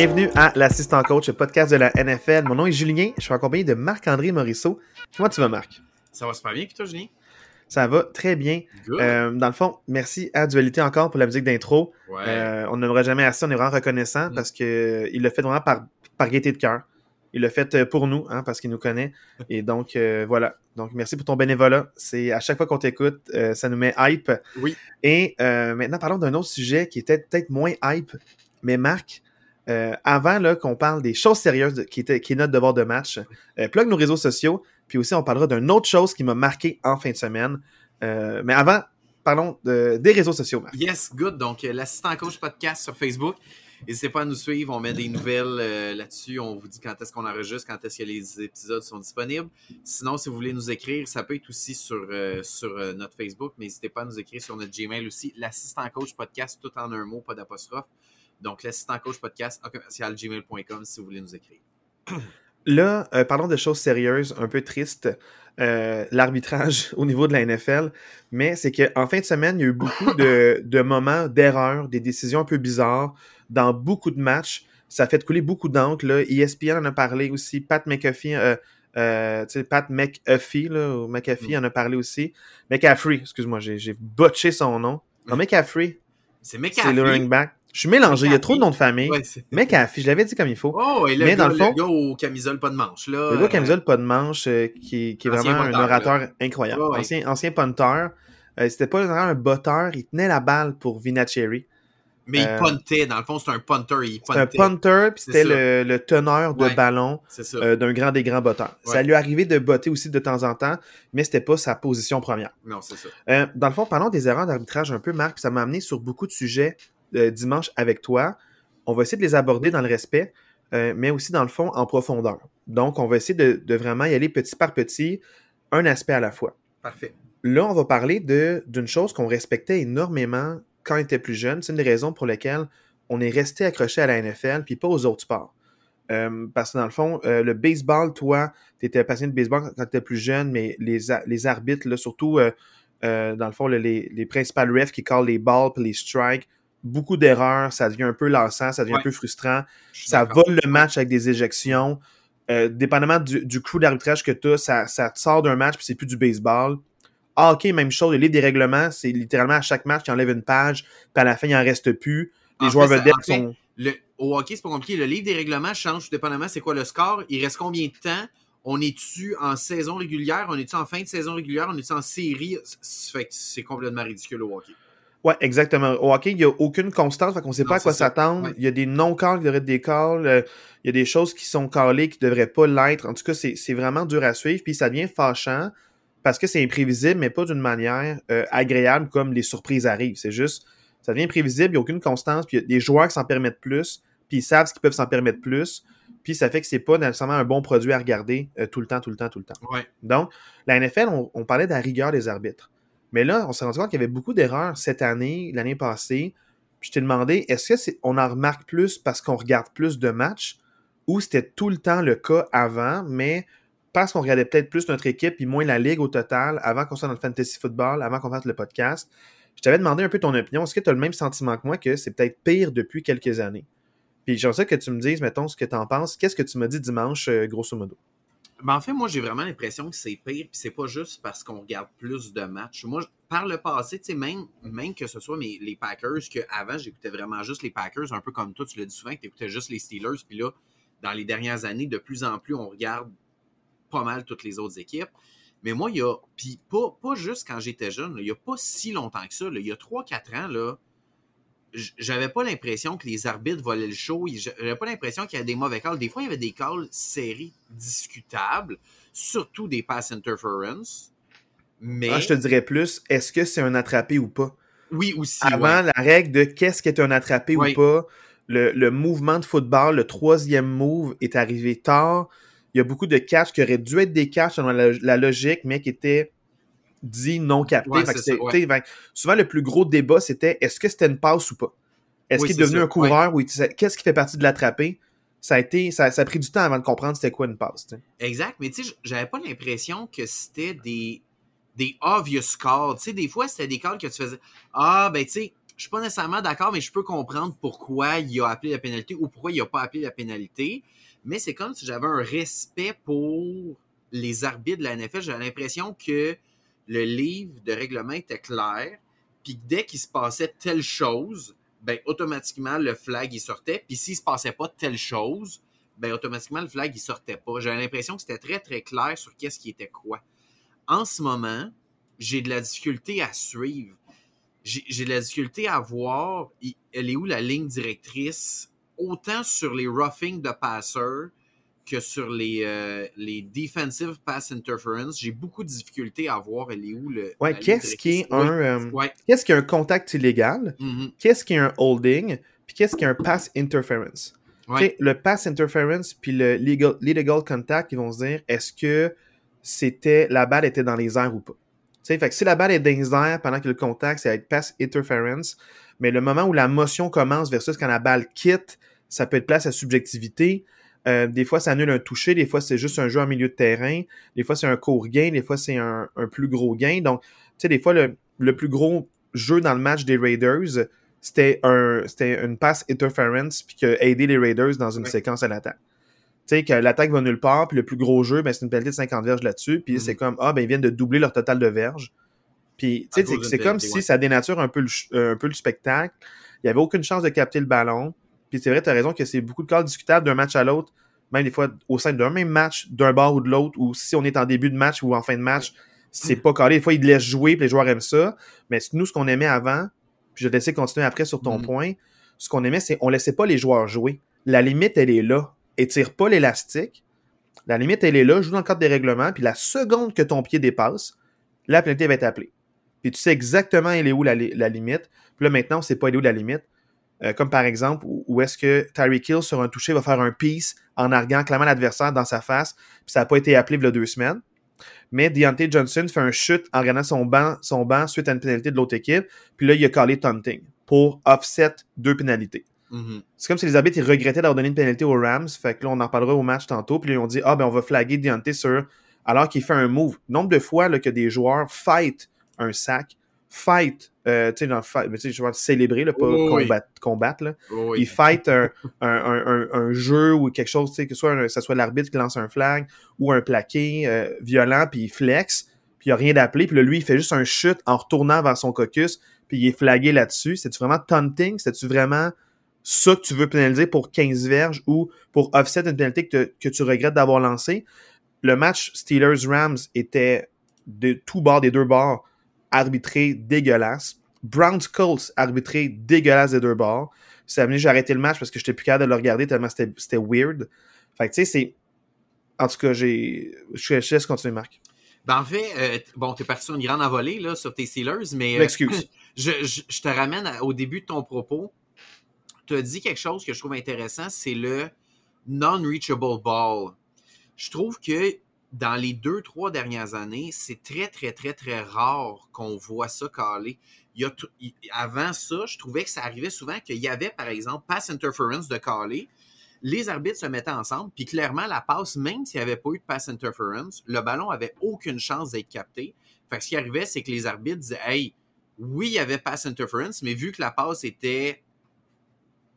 Bienvenue à l'assistant coach, le podcast de la NFL. Mon nom est Julien, je suis accompagné de Marc-André Morisseau. Comment tu vas, Marc? Ça va super bien, puis toi, Julien? Ça va très bien. Euh, dans le fond, merci à Dualité encore pour la musique d'intro. Euh, on n'aimerait jamais assez, on est vraiment reconnaissant mm. parce qu'il l'a fait vraiment par, par gaieté de cœur. Il l'a fait euh, pour nous, hein, parce qu'il nous connaît. Et donc, voilà. Donc, merci pour ton bénévolat. C'est à chaque fois qu'on t'écoute, ça nous met hype. Oui. Et maintenant, parlons d'un autre sujet qui était peut-être moins hype. Mais Marc, avant qu'on parle des choses sérieuses qui, étaient, qui est notre devoir de match, plug nos réseaux sociaux. Puis aussi, on parlera d'une autre chose qui m'a marqué en fin de semaine. Euh, mais avant, parlons des réseaux sociaux. Yes, good. Donc, euh, l'assistant coach podcast sur Facebook. N'hésitez pas à nous suivre. On met des nouvelles euh, là-dessus. On vous dit quand est-ce qu'on enregistre, quand est-ce que les épisodes sont disponibles. Sinon, si vous voulez nous écrire, ça peut être aussi sur, sur notre Facebook. Mais n'hésitez pas à nous écrire sur notre Gmail aussi. L'assistant coach podcast, tout en un mot, pas d'apostrophe. Donc, l'assistant coach podcast, commercial gmail.com si vous voulez nous écrire. Là, euh, parlons de choses sérieuses, un peu tristes. Euh, l'arbitrage au niveau de la NFL, mais c'est qu'en fin de semaine, il y a eu beaucoup de, moments d'erreur, des décisions un peu bizarres dans beaucoup de matchs. Ça a fait couler beaucoup d'encre. ESPN en a parlé aussi. Pat McAfee, euh, euh Pat McAfee, là, ou McAfee mm. en a parlé aussi. McAfee, excuse-moi, j'ai botché son nom. Non, McAfee. C'est McAfee. C'est le running back. Je suis mélangé, il y a trop de noms de famille. Ouais, mais je l'avais dit comme il faut. Oh, et le, mais gars, dans le, fond, le gars au camisole pas de manche. Là, le gars au camisole pas de manche, euh, qui, qui, est vraiment un orateur incroyable. ancien, ancien punter. Euh, C'était pas vraiment un botteur, il tenait la balle pour Vinatieri. Mais il euh, puntait, dans le fond, c'est un punter. C'est un punter, puis c'était le, le, teneur de ballon euh, d'un grand des grands botteurs. Ça lui arrivait de botter aussi de temps en temps, mais c'était pas sa position première. Non, c'est ça. Euh, dans le fond, parlons des erreurs d'arbitrage un peu, Marc, ça m'a amené sur beaucoup de sujets euh, dimanche avec toi. On va essayer de les aborder dans le respect, euh, mais aussi dans le fond en profondeur. Donc, on va essayer de, vraiment y aller petit par petit, un aspect à la fois. Parfait. Là, on va parler d'une chose qu'on respectait énormément quand on était plus jeune. C'est une des raisons pour lesquelles on est resté accroché à la NFL puis pas aux autres sports. Euh, parce que dans le fond, le baseball, toi, tu étais passionné de baseball quand tu étais plus jeune, mais les, les arbitres, là, surtout, dans le fond, les, les principales refs qui callent les balls et les strikes, beaucoup d'erreurs, ça devient un peu lassant, ça devient un peu frustrant. Ça vole le match avec des éjections. Euh, dépendamment du, du crew d'arbitrage que tu as, ça, ça, te sort d'un match puis c'est plus du baseball. Ah, ok, même chose, le livre des règlements, c'est littéralement à chaque match, tu enlèves une page, puis à la fin, il en reste plus. Les joueurs vedettes sont. Le, au hockey, c'est pas compliqué. Le livre des règlements change dépendamment c'est quoi le score. Il reste combien de temps? On est-tu en saison régulière? On est-tu en fin de saison régulière? On est-tu en série? C'est complètement ridicule au hockey. Ouais, exactement. Au hockey, il n'y a aucune constance, fait qu'on ne sait pas à quoi s'attendre. Il y a des non-calls qui devraient être des calls. Euh, il y a des choses qui sont callées qui ne devraient pas l'être. En tout cas, c'est vraiment dur à suivre. Puis ça devient fâchant parce que c'est imprévisible, mais pas d'une manière euh, agréable comme les surprises arrivent. C'est juste, ça devient imprévisible, il n'y a aucune constance. Puis il y a des joueurs qui s'en permettent plus, puis ils savent ce qu'ils peuvent s'en permettre plus. Puis ça fait que c'est pas nécessairement un bon produit à regarder euh, tout le temps, tout le temps, tout le temps. Ouais. Donc, la NFL, on, on parlait de la rigueur des arbitres. Mais là, on s'est rendu compte qu'il y avait beaucoup d'erreurs cette année, l'année passée. Je t'ai demandé, est-ce que on en remarque plus parce qu'on regarde plus de matchs ou c'était tout le temps le cas avant, mais parce qu'on regardait peut-être plus notre équipe puis moins la ligue au total avant qu'on soit dans le fantasy football, avant qu'on fasse le podcast? Je t'avais demandé un peu ton opinion. Est-ce que tu as le même sentiment que moi que c'est peut-être pire depuis quelques années? Puis j'aimerais que tu me dises, mettons, ce que tu en penses. Qu'est-ce que tu m'as dit dimanche, euh, grosso modo? Ben, en fait, moi, j'ai vraiment l'impression que c'est pire, puis c'est pas juste parce qu'on regarde plus de matchs. Moi, par le passé, tu sais, même, même que ce soit mes, les Packers, qu'avant, j'écoutais vraiment juste les Packers, un peu comme toi, tu l'as dit souvent, que tu écoutais juste les Steelers, puis là, dans les dernières années, de plus en plus, on regarde pas mal toutes les autres équipes. Mais moi, il y a, puis pas, pas juste quand j'étais jeune, il y a pas si longtemps que ça, il y a 3-4 ans, là, j'avais pas l'impression que les arbitres volaient le show. J'avais pas l'impression qu'il y avait des mauvais calls. Des fois, il y avait des calls séries discutables, surtout des pass interference. Mais... Ah, je te dirais plus, est-ce que c'est un attrapé ou pas? Oui, aussi. Avant la règle de qu'est-ce qui est un attrapé ou pas, le, mouvement de football, le troisième move est arrivé tard. Il y a beaucoup de catchs qui auraient dû être des catchs dans la logique, mais qui étaient dit non capté. souvent, le plus gros débat, c'était est-ce que c'était une passe ou pas? Est-ce qu'il est devenu un coureur ou qu'est-ce qui fait partie de l'attraper? Ça a été, ça, a pris du temps avant de comprendre c'était quoi une passe. Exact, mais tu sais, j'avais pas l'impression que c'était des, des obvious calls. Tu sais, des fois, c'était des calls que tu faisais Ah, ben tu sais, je suis pas nécessairement d'accord, mais je peux comprendre pourquoi il a appelé la pénalité ou pourquoi il a pas appelé la pénalité. Mais c'est comme si j'avais un respect pour les arbitres de la NFL. J'ai l'impression que le livre de règlement était clair, puis dès qu'il se passait telle chose, ben automatiquement le flag il sortait, puis s'il se passait pas telle chose, ben automatiquement le flag il sortait pas. J'ai l'impression que c'était très très clair sur qu'est-ce qui était quoi. En ce moment, j'ai de la difficulté à suivre. J'ai de la difficulté à voir elle est où la ligne directrice, autant sur les roughing de passeurs que sur les, euh, les defensive pass interference. J'ai beaucoup de difficultés à voir elle est où le. Ouais, qu'est-ce qui est un. Euh, qu'est-ce qui est un contact illégal? Mm-hmm. Qu'est-ce qui est un holding? Puis qu'est-ce qui est un pass interference? Le pass interference puis le legal, legal contact, ils vont se dire est-ce que c'était la balle était dans les airs ou pas? fait que si la balle est dans les airs pendant que le contact, c'est avec pass interference, mais le moment où la motion commence versus quand la balle quitte, ça peut être place à subjectivité. Euh, des fois, ça annule un toucher, des fois, c'est juste un jeu en milieu de terrain, des fois, c'est un court gain, des fois, c'est un, plus gros gain. Donc, tu sais, des fois, le, le, plus gros jeu dans le match des Raiders, c'était un une passe interference puis qui a aidé les Raiders dans une séquence à l'attaque. Tu sais, que l'attaque va nulle part, puis le plus gros jeu, ben, c'est une pénalité de 50 verges là-dessus, puis c'est mm-hmm. comme, ah, ben, ils viennent de doubler leur total de verges. Puis, tu sais, c'est comme si ça dénature un peu, le, un peu le spectacle. Il n'y avait aucune chance de capter le ballon. Puis c'est vrai, tu as raison que c'est beaucoup de cas discutables d'un match à l'autre, même des fois au sein d'un même match, d'un bord ou de l'autre, ou si on est en début de match ou en fin de match, c'est pas carré. Des fois, ils laissent jouer, puis les joueurs aiment ça. Mais nous, ce qu'on aimait avant, puis je vais te laisser continuer après sur ton mm. point. Ce qu'on aimait, c'est on laissait pas les joueurs jouer. La limite, elle est là. Étire pas l'élastique. La limite, elle est là. Joue dans le cadre des règlements. Puis la seconde que ton pied dépasse, la pénalité va être appelée. Puis tu sais exactement elle est où la, limite. Puis là, maintenant, on sait pas elle est où la limite. Euh, comme par exemple, où, est-ce que Tyreek Hill, sur un toucher, va faire un piece en arguant clairement l'adversaire dans sa face, puis ça n'a pas été appelé il y a deux semaines. Mais Deontay Johnson fait un chute en regardant son banc, son banc suite à une pénalité de l'autre équipe. Puis là, il a collé taunting pour offset deux pénalités. Mm-hmm. C'est comme si les arbitres regrettaient d'avoir donné une pénalité aux Rams. Fait que là, on en parlera au match tantôt. Puis là, ils ont dit Ah, ben, on va flaguer Deontay sur. Alors qu'il fait un move. Nombre de fois là, que des joueurs fight un sac, fight, euh, tu sais, je vais célébrer, là, pas combattre, là. Ils fight un, un, un, jeu ou quelque chose, que soit ce soit l'arbitre qui lance un flag ou un plaqué euh, violent, puis il flex, puis il n'y a rien d'appelé, puis là, lui, il fait juste un chute en retournant vers son caucus, puis il est flagué là-dessus. C'est-tu vraiment taunting? C'est-tu vraiment ça que tu veux pénaliser pour 15 verges ou pour offset une pénalité que, que tu regrettes d'avoir lancé? Le match Steelers-Rams était de tout bord, des deux bords, arbitré dégueulasse. Browns Colts arbitré dégueulasse des deux bords. Ça a amené, j'ai arrêté le match parce que j'étais plus capable de le regarder tellement c'était weird. Fait que tu sais, c'est. En tout cas, j'ai. Je laisse continuer, Marc. Ben, en fait, euh, bon, t'es parti sur une grande envolée là, sur tes Steelers, mais. Euh, Excuse. je, je, te ramène au début de ton propos. Tu as dit quelque chose que je trouve intéressant, c'est le non-reachable ball. Je trouve que dans les deux, trois dernières années, c'est très, très, très, très rare qu'on voit ça caler. Avant ça, je trouvais que ça arrivait souvent qu'il y avait, par exemple, pass interference de caler. Les arbitres se mettaient ensemble, puis clairement, la passe, même s'il n'y avait pas eu de pass interference, le ballon avait aucune chance d'être capté. Fait que ce qui arrivait, c'est que les arbitres disaient Hey, oui, il y avait pass interference, mais vu que la passe était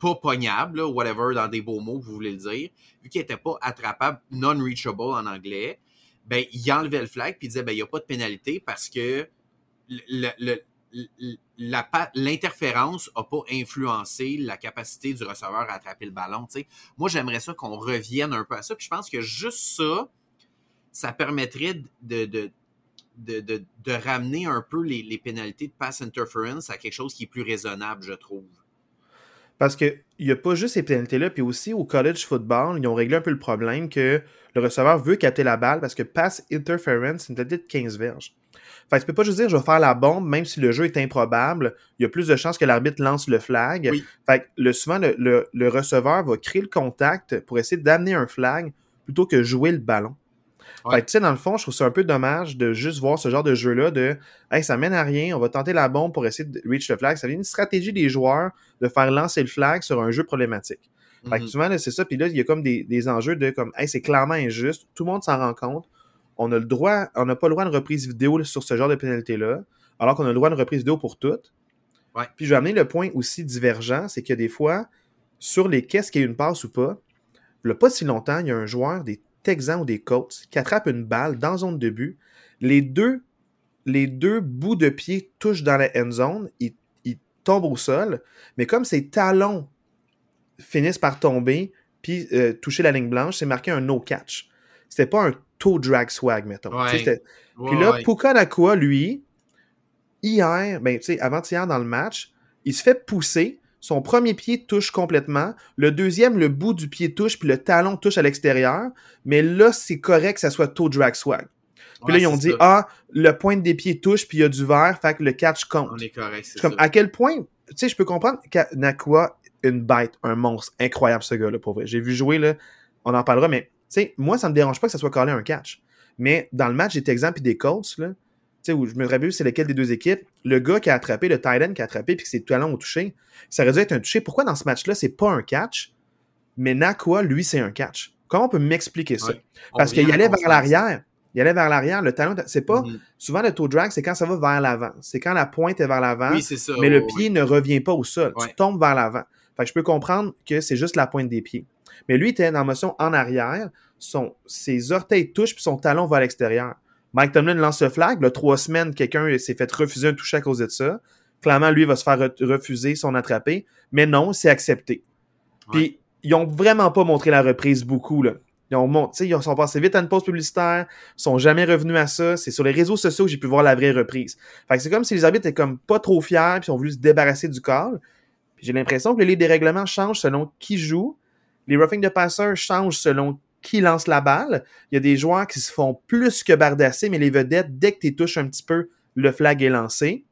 pas pognable, whatever, dans des beaux mots que vous voulez le dire, vu qu'il n'était pas attrapable, non-reachable en anglais, ben, il enlevait le flag puis il disait, ben, il n'y a pas de pénalité parce que l'interférence n'a pas influencé la capacité du receveur à attraper le ballon. Moi, j'aimerais ça qu'on revienne un peu à ça. Puis je pense que juste ça, ça permettrait de, de, de, de ramener un peu les, les, pénalités de pass interference à quelque chose qui est plus raisonnable, je trouve. Parce qu'il n'y a pas juste ces pénalités-là, puis aussi au college football, ils ont réglé un peu le problème que le receveur veut capter la balle parce que pass interference, c'est une pénalité de 15 verges. Fait que tu peux pas juste dire je vais faire la bombe, même si le jeu est improbable, il y a plus de chances que l'arbitre lance le flag. Fait que le, souvent, le, le receveur va créer le contact pour essayer d'amener un flag plutôt que jouer le ballon. Fait tu sais, dans le fond, je trouve ça un peu dommage de juste voir ce genre de jeu-là de Hey, ça mène à rien, on va tenter la bombe pour essayer de reach le flag. Ça vient une stratégie des joueurs de faire lancer le flag sur un jeu problématique. Fait que mm-hmm. souvent, c'est ça. Puis là, il y a comme des, des enjeux de comme Hey, c'est clairement injuste. Tout le monde s'en rend compte. On a le droit, on n'a pas le droit de reprise vidéo sur ce genre de pénalité-là, alors qu'on a le droit de reprise vidéo pour toutes. Ouais. Puis je vais amener le point aussi divergent, c'est que des fois, sur les qu'est-ce qu'il y a une passe ou pas, il n'y a pas si longtemps, il y a un joueur des Texans ou des Colts qui attrape une balle dans zone de but. Les deux, les deux bouts de pied touchent dans la end zone, il, il tombe au sol, mais comme ses talons finissent par tomber puis euh, toucher la ligne blanche, c'est marqué un no catch. C'était pas un toe drag swag, mettons. Ouais. Ouais, puis là, ouais. Puka Nakua, lui, hier, ben, tu sais, avant-hier dans le match, il se fait pousser. Son premier pied touche complètement. Le deuxième, le bout du pied touche, puis le talon touche à l'extérieur. Mais là, c'est correct que ça soit toe drag swag. Puis Ouais, là, ils ont dit, ça. ah, le point des pieds touche, puis il y a du verre, fait que le catch compte. On est correct, c'est comme, ça. à quel point, tu sais, je peux comprendre que Nakua, une bête, un monstre, incroyable ce gars-là, pour vrai. J'ai vu jouer, là, on en parlera, mais, tu sais, moi, ça me dérange pas que ça soit collé un catch. Mais dans le match des Texans et des Colts, là, où je me rappelle c'est lequel des deux équipes, le gars qui a attrapé, le tight end qui a attrapé, puis que ses talons ont touché, ça aurait dû être un touché. Pourquoi dans ce match-là, c'est pas un catch, mais Nakua, lui, c'est un catch? Comment on peut m'expliquer ça? Ouais. Parce qu'il allait la vers l'arrière. Il allait vers l'arrière. Le talon, c'est pas. Mhm. Souvent, le toe drag, c'est quand ça va vers l'avant. C'est quand la pointe est vers l'avant, Oui, c'est ça. mais le ouais, pied ne revient pas au sol. Tu tombes vers l'avant. Fait que je peux comprendre que c'est juste la pointe des pieds. Mais lui, il était en motion en arrière. Son, ses orteils touchent puis son talon va à l'extérieur. Mike Tomlin lance le flag. Le trois semaines, quelqu'un s'est fait refuser un toucher à cause de ça. Clairement, lui va se faire re- refuser son attrapé. Mais non, c'est accepté. Puis, ils ont vraiment pas montré la reprise beaucoup. Là. Ils, ont, mon- tu sais, ils sont passés vite à une pause publicitaire, sont jamais revenus à ça. C'est sur les réseaux sociaux que j'ai pu voir la vraie reprise. Fait que c'est comme si les arbitres étaient comme pas trop fiers puis ont voulu se débarrasser du call. J'ai l'impression que les livres des règlements changent selon qui joue. Les roughing de passeurs changent selon qui lance la balle. Il y a des joueurs qui se font plus que bardasser, mais les vedettes, dès que tu touches un petit peu, le flag est lancé.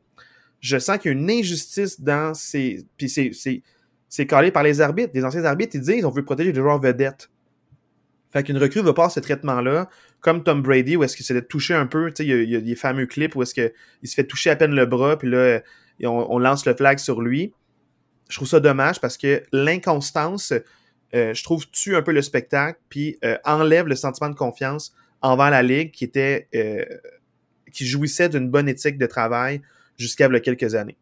Je sens qu'il y a une injustice dans ces. Puis c'est- c'est calé par les arbitres. Les anciens arbitres, ils disent on veut protéger les joueurs vedettes. Fait qu'une recrue va pas ce traitement-là, comme Tom Brady, où est-ce qu'il se fait toucher un peu. Tu sais, il y, a- des fameux clips où est-ce qu'il se fait toucher à peine le bras, puis là, on lance le flag sur lui. Je trouve ça dommage parce que l'inconstance, euh, je trouve, tue un peu le spectacle, puis euh, enlève le sentiment de confiance envers la Ligue qui était. euh, qui jouissait d'une bonne éthique de travail jusqu'à il y a quelques années?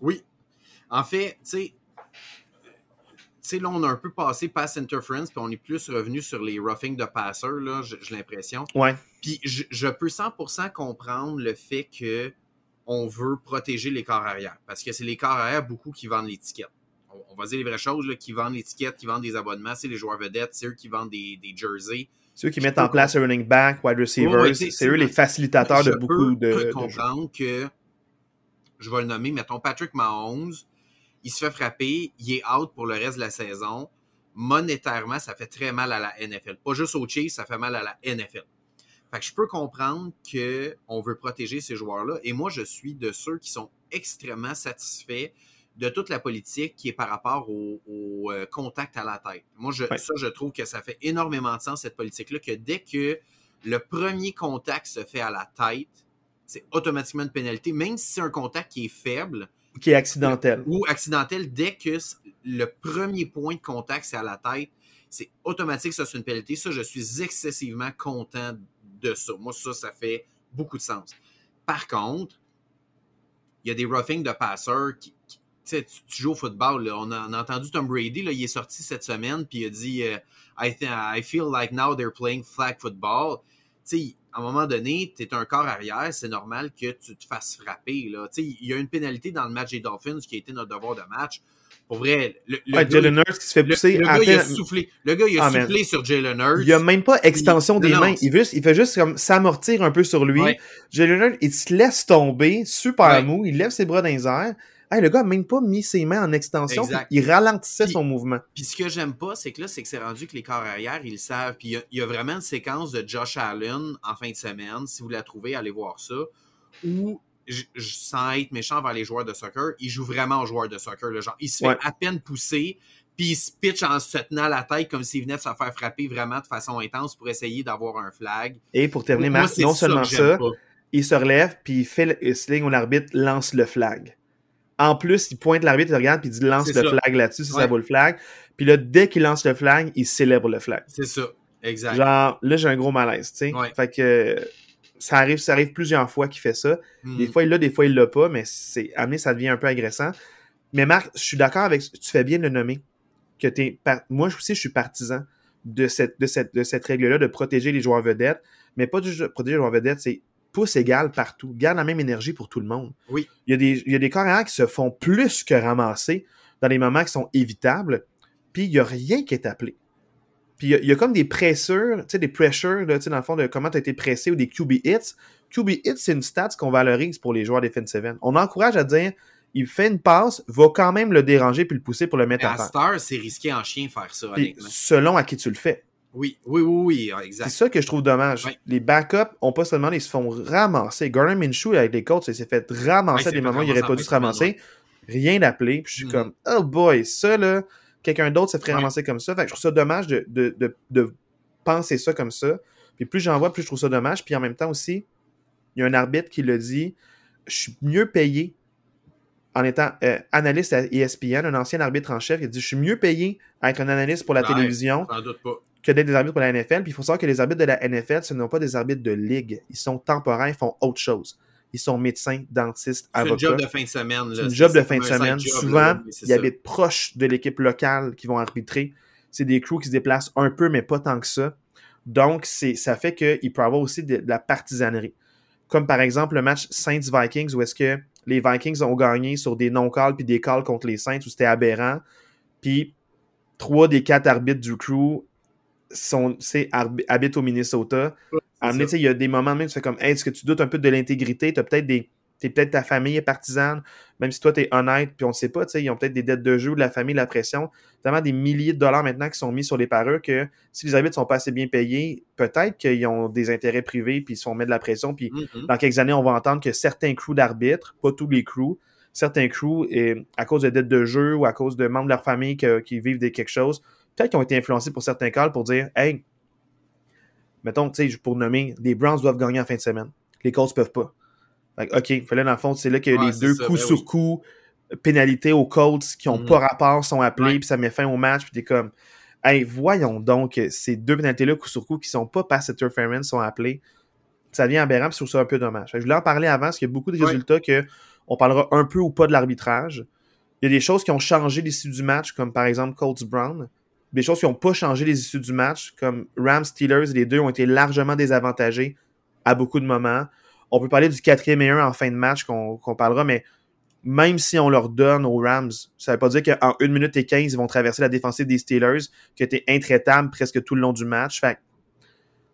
Oui. En fait, tu sais, là, on a un peu passé pass interference, puis on est plus revenu sur les roughing de passer, là, j'ai j'ai l'impression. Ouais. Puis je, je peux 100% comprendre le fait que on veut protéger les corps arrière, parce que c'est les corps arrière beaucoup qui vendent l'étiquette. On, on va dire les vraies choses, là, qui vendent l'étiquette, qui vendent des abonnements, c'est les joueurs vedettes, c'est eux qui vendent des, des jerseys. Ceux qui Je mettent peux en place running back, wide receivers, Ouais, c'est eux les facilitateurs Je de peux beaucoup de, de jeux. comprendre que, je vais le nommer, mettons Patrick Mahomes, il se fait frapper, il est out pour le reste de la saison. Monétairement, ça fait très mal à la NFL. Pas juste aux Chiefs, ça fait mal à la NFL. Fait que je peux comprendre qu'on veut protéger ces joueurs-là. Et moi, je suis de ceux qui sont extrêmement satisfaits de toute la politique qui est par rapport au, au, euh, contact à la tête. Moi, je, Ouais. ça, je trouve que ça fait énormément de sens, cette politique-là, que dès que le premier contact se fait à la tête, c'est automatiquement une pénalité, même si c'est un contact qui est faible qui est accidentel. ou accidentel, dès que le premier point de contact c'est à la tête, c'est automatique, ça c'est une pénalité. Ça, je suis excessivement content de ça. Moi, ça, ça fait beaucoup de sens. Par contre, il y a des roughing de passeurs qui. Tu joues au football, là. On, a, on a entendu Tom Brady, là, il est sorti cette semaine, puis il a dit euh, I, feel like now they're playing flag football. Tu sais, à un moment donné, tu es un corps arrière, c'est normal que tu te fasses frapper. Là. Tu sais, Il y a une pénalité dans le match des Dolphins qui a été notre devoir de match. Pour vrai, le, le Ouais, gars, Jalen Hurts qui se fait pousser le gars, il a soufflé, le gars, il a Ah, man. soufflé sur Jalen Hurts. Il y a même pas extension des non, mains. Il, veut, il fait juste comme s'amortir un peu sur lui. Ouais. Jalen Hurts, il se laisse tomber, super Ouais. mou, il lève ses bras dans les airs. Hey, le gars a même pas mis ses mains en extension. Il ralentissait Puis- son mouvement. Puis ce que j'aime pas, c'est que là, c'est que c'est rendu que les corps arrière, ils le savent. Puis il y a- il y, a vraiment une séquence de Josh Allen en fin de semaine. Si vous la trouvez, allez voir ça. Où, je, je- sans être méchant vers les joueurs de soccer, il joue vraiment aux joueurs de soccer. Là, genre, il se fait Ouais. à peine pousser, puis il se pitch en se tenant la tête comme s'il venait de se faire frapper vraiment de façon intense pour essayer d'avoir un flag. Et pour terminer, Marc, non seulement ça, il se relève, puis il fait le ligne où l'arbitre lance le flag. En plus, il pointe l'arbitre, il regarde, puis il dit lance le ça. flag là-dessus, si ça vaut le flag. Puis là, dès qu'il lance le flag, il célèbre le flag. C'est ça. Exact. Genre, là, j'ai un gros malaise, tu sais. Ouais. Fait que, ça arrive, ça arrive plusieurs fois qu'il fait ça. Des Hmm. fois, il l'a, des fois, il l'a pas, mais c'est amené, ça devient un peu agressant. Mais Marc, je suis d'accord avec. Tu fais bien de le nommer. Que par- Moi aussi, je suis partisan de cette, de cette, de cette règle-là de protéger les joueurs vedettes. Mais pas juste de protéger les joueurs vedettes, c'est pouce égal partout. Garde la même énergie pour tout le monde. Oui. Il y a des, il y a des carrières qui se font plus que ramasser dans les moments qui sont évitables. Puis il n'y a rien qui est appelé. Puis il y a, il y a comme des pressures, tu sais, des pressures, là, tu sais, dans le fond, de comment tu as été pressé ou des QB hits. QB hits, c'est une stat qu'on valorise pour les joueurs defensive end. On encourage à dire, il fait une passe, va quand même le déranger puis le pousser pour le mettre Mais à à terre. c'est risqué en chien faire ça, honnêtement. selon à qui tu le fais. Oui, oui, oui, oui, ah, C'est exact. ça que je trouve dommage. Les backups ont pas seulement, ils se font ramasser. Gardner Minshew avec les Colts, il s'est fait ramasser à des moments où il aurait pas dû se ramasser. Rien d'appelé. Puis je suis Mhm. comme, oh boy, ça là, quelqu'un d'autre se ferait ramasser comme ça. Fait que je trouve ça dommage de, de, de, de penser ça comme ça. Puis plus j'en vois, plus je trouve ça dommage. Puis en même temps aussi, il y a un arbitre qui le dit, je suis mieux payé en étant euh, analyste à ESPN, un ancien arbitre en chef, il dit, je suis mieux payé à être un analyste pour la Ouais. télévision doute pas. Que d'être des arbitres pour la NFL. Puis il faut savoir que les arbitres de la NFL, ce ne sont pas des arbitres de ligue. Ils sont temporaires, ils font autre chose. Ils sont médecins, dentistes, C'est une avocats. job de fin de semaine. C'est une job de fin de un semaine. job, Souvent, là, c'est ils ça. habitent proches de l'équipe locale qui vont arbitrer. C'est des crews qui se déplacent un peu, mais pas tant que ça. Donc, ça fait qu'il peut y avoir aussi de, de la partisanerie. Comme par exemple le match Saints-Vikings, où est-ce que les Vikings ont gagné sur des non-calls puis des calls contre les Saints, où c'était aberrant. Puis, trois des quatre arbitres du crew arbi- habitent au Minnesota. Amener, tu sais, il y a des moments même, tu fais comme, hey, est-ce que tu doutes un peu de l'intégrité? Tu as peut-être des. T'es peut-être ta famille est partisane, même si toi t'es honnête, puis on ne sait pas, tu sais, ils ont peut-être des dettes de jeu, de la famille, de la pression. Tellement des milliers de dollars maintenant qui sont mis sur les parures que si les arbitres sont pas assez bien payés, peut-être qu'ils ont des intérêts privés, puis ils se font mettre de la pression, puis Mhm. dans quelques années, on va entendre que certains crews d'arbitres, pas tous les crews, certains crews, et, à cause de dettes de jeu ou à cause de membres de leur famille qui vivent de quelque chose, peut-être qu'ils ont été influencés pour certains calls pour dire Hey, mettons, tu sais, pour nommer, les Browns doivent gagner en fin de semaine. Les Colts peuvent pas. Fait que, OK, fallait dans le fond, c'est là que Ouais, les deux ça, coups ben sur oui. coup, pénalités aux Colts qui n'ont Mhm. pas rapport sont appelés, Ouais. puis ça met fin au match, puis t'es comme Hey, voyons donc, ces deux pénalités-là, coup sur coup, qui sont pas pass interference, sont appelés. Ça devient aberrant, puis je trouve ça un peu dommage. Fait je voulais en parler avant, parce qu'il y a beaucoup de Ouais. résultats que on parlera un peu ou pas de l'arbitrage. Il y a des choses qui ont changé l'issue du match, comme par exemple Colts Brown. Des choses qui n'ont pas changé les issues du match, comme Rams Steelers, les deux ont été largement désavantagés à beaucoup de moments. On peut parler du quatrième et un en fin de match qu'on parlera, mais même si on leur donne aux Rams, ça veut pas dire qu'en 1 minute et 15, ils vont traverser la défensive des Steelers, qui était intraitable presque tout le long du match. Fait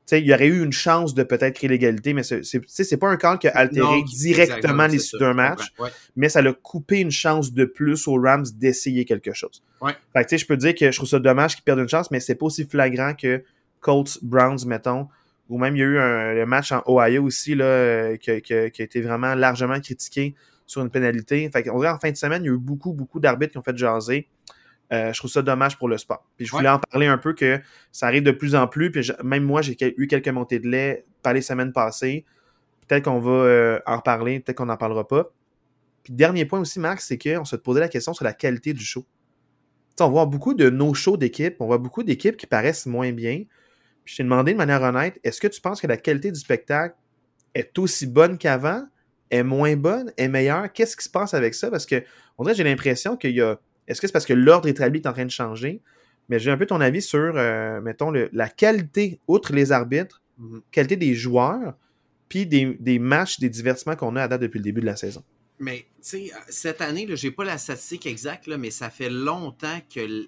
que, tu sais, il y aurait eu une chance de peut-être créer l'égalité, mais c'est- c'est pas un call qui a altéré Non, directement l'issue d'un match. Ouais. mais ça l'a coupé une chance de plus aux Rams d'essayer quelque chose. Ouais. Fait que, je peux dire que je trouve ça dommage qu'ils perdent une chance, mais c'est pas aussi flagrant que Colts, Browns, mettons, ou même il y a eu un, le match en Ohio aussi, là, euh, qui, a- qui a- qui a été vraiment largement critiqué sur une pénalité. Fait qu'on dirait en fin de semaine, il y a eu beaucoup, beaucoup d'arbitres qui ont fait jaser. Euh, je trouve ça dommage pour le sport. Puis je voulais en parler un peu que ça arrive de plus en plus. Puis je- même moi, j'ai eu quelques montées de lait par les semaines passées. Peut-être qu'on va euh, en reparler, peut-être qu'on n'en parlera pas. Puis dernier point aussi, Max, c'est qu'on se posait la question sur la qualité du show. On voit beaucoup de nos shows d'équipe, on voit beaucoup d'équipes qui paraissent moins bien. Puis je t'ai demandé de manière honnête, est-ce que tu penses que la qualité du spectacle est aussi bonne qu'avant, est moins bonne, est meilleure? Qu'est-ce qui se passe avec ça? Parce que on dirait j'ai l'impression qu'il y a. Est-ce que c'est parce que l'ordre établi est en train de changer? Mais j'ai un peu ton avis sur, euh, mettons, la qualité, outre les arbitres, qualité des joueurs, puis des, matchs, des divertissements qu'on a à date depuis le début de la saison. Mais, tu sais, cette année, je n'ai pas la statistique exacte, mais ça fait longtemps que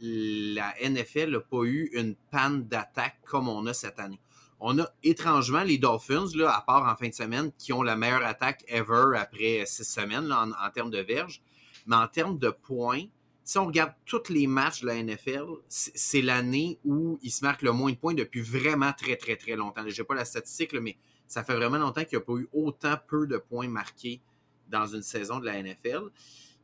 la NFL n'a pas eu une panne d'attaque comme on a cette année. On a étrangement les Dolphins, là, à part en fin de semaine, qui ont la meilleure attaque ever après six semaines en, en termes de verges. Mais en termes de points, si on regarde tous les matchs de la NFL, c'est l'année où ils se marquent le moins de points depuis vraiment très, très, très longtemps. Je n'ai pas la statistique, mais ça fait vraiment longtemps qu'il n'y a pas eu autant peu de points marqués dans une saison de la NFL.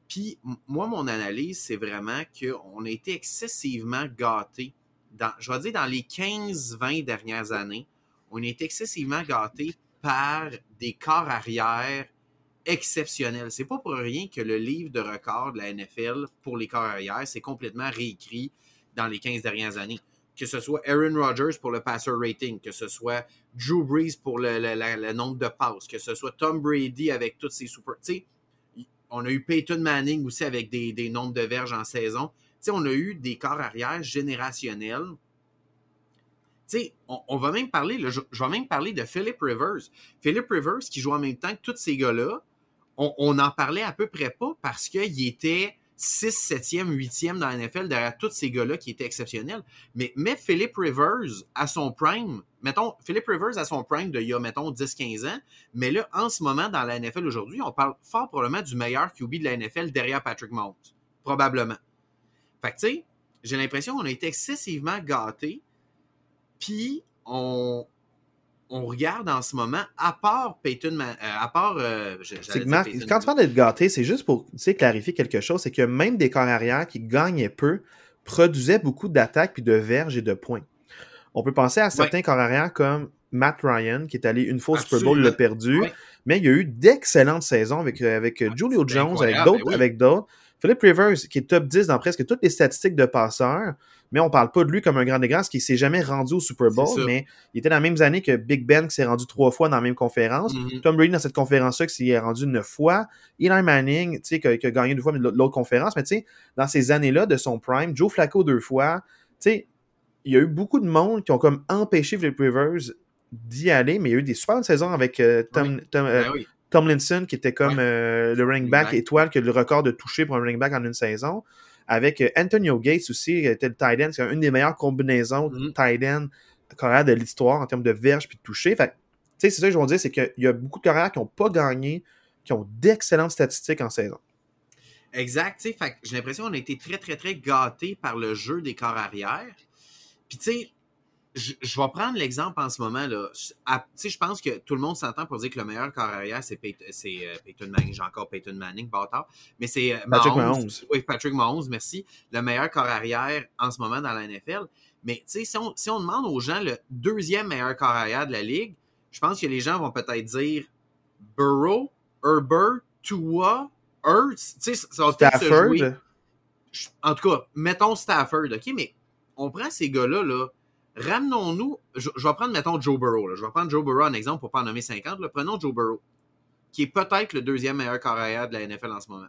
Puis, moi, mon analyse, c'est vraiment qu'on a été excessivement gâtés. Dans, je vais dire, dans les 15-20 dernières années, on a été excessivement gâtés par des corps arrière exceptionnels. C'est pas pour rien que le livre de record de la NFL pour les corps arrière, c'est complètement réécrit dans les 15 dernières années. que ce soit Aaron Rodgers pour le passer rating, que ce soit Drew Brees pour le, nombre de passes, que ce soit Tom Brady avec tous ses super. On a eu Peyton Manning aussi avec des, nombres de verges en saison. On a eu des corps arrière générationnels. Sais, on, va même parler, je, vais même parler de Philip Rivers. Philip Rivers qui joue en même temps que tous ces gars-là, on, on en parlait à peu près pas parce qu'il était 6, 7e, 8e dans la NFL derrière tous ces gars-là qui étaient exceptionnels. Mais mets Philip Rivers à son prime, mettons, Philip Rivers à son prime de il y a, mettons, 10-15 ans, mais là, en ce moment, dans la NFL aujourd'hui, on parle fort probablement du meilleur QB de la NFL derrière Patrick Mahomes. Probablement. Fait que, tu sais, j'ai l'impression qu'on a été excessivement gâtés, puis on, on regarde en ce moment, à part Peyton, euh, à part. Euh, quand tu parles d'être gâté, c'est juste pour clarifier quelque chose, c'est que même des corps arrière qui gagnaient peu produisaient beaucoup d'attaques, puis de verges et de points. On peut penser à certains corps arrière comme Matt Ryan, qui est allé une fois au Super Bowl, l'a perdu, mais il y a eu d'excellentes saisons avec, euh, avec Julio Jones, avec d'autres, ben avec d'autres. Philip Rivers, qui est top 10 dans presque toutes les statistiques de passeurs, mais on parle pas de lui comme un grand des grands, parce qu'il s'est jamais rendu au Super Bowl, mais il était dans les mêmes années que Big Ben, qui s'est rendu trois fois dans la même conférence. Mm-hmm. Tom Brady, dans cette conférence-là, qui s'est rendu neuf fois. Eli Manning, tu sais, qui, a gagné deux fois l'autre conférence, mais tu sais, dans ces années-là de son prime, Joe Flacco deux fois, tu sais, il y a eu beaucoup de monde qui ont comme empêché Philip Rivers d'y aller, mais il y a eu des super saisons avec euh, Tom, euh, ben Tomlinson, qui était comme euh, le running back étoile, qui a le record de toucher pour un running back en une saison. Avec euh, Antonio Gates aussi, qui était le tight end. C'est une des meilleures combinaisons de mm-hmm. tight end de l'histoire en termes de verge puis de toucher. Fait c'est ça que je veux dire, c'est qu'il y a beaucoup de carrières qui n'ont pas gagné, qui ont d'excellentes statistiques en saison. Exact, tu sais, j'ai l'impression qu'on a été très, très, très gâtés par le jeu des corps arrière. Puis, tu sais, je, vais prendre l'exemple en ce moment. là. Je pense que tout le monde s'entend pour dire que le meilleur corps arrière, c'est euh, Peyton, Manning. J'ai encore Peyton Manning, bâtard. Mais c'est euh, Patrick Mahomes. Oui, Patrick Mahomes, merci. Le meilleur corps arrière en ce moment dans la NFL. Mais si on, si on demande aux gens le deuxième meilleur corps arrière de la ligue, je pense que les gens vont peut-être dire Burrow, Herbert, Tua, Hurts. Jouer. En tout cas, mettons Stafford, OK? Mais on prend ces gars-là, là Ramenons-nous, je, vais prendre, mettons, Joe Burrow. Je vais prendre Joe Burrow en exemple pour pas en nommer 50. Prenons Joe Burrow, qui est peut-être le deuxième meilleur carrière de la NFL en ce moment.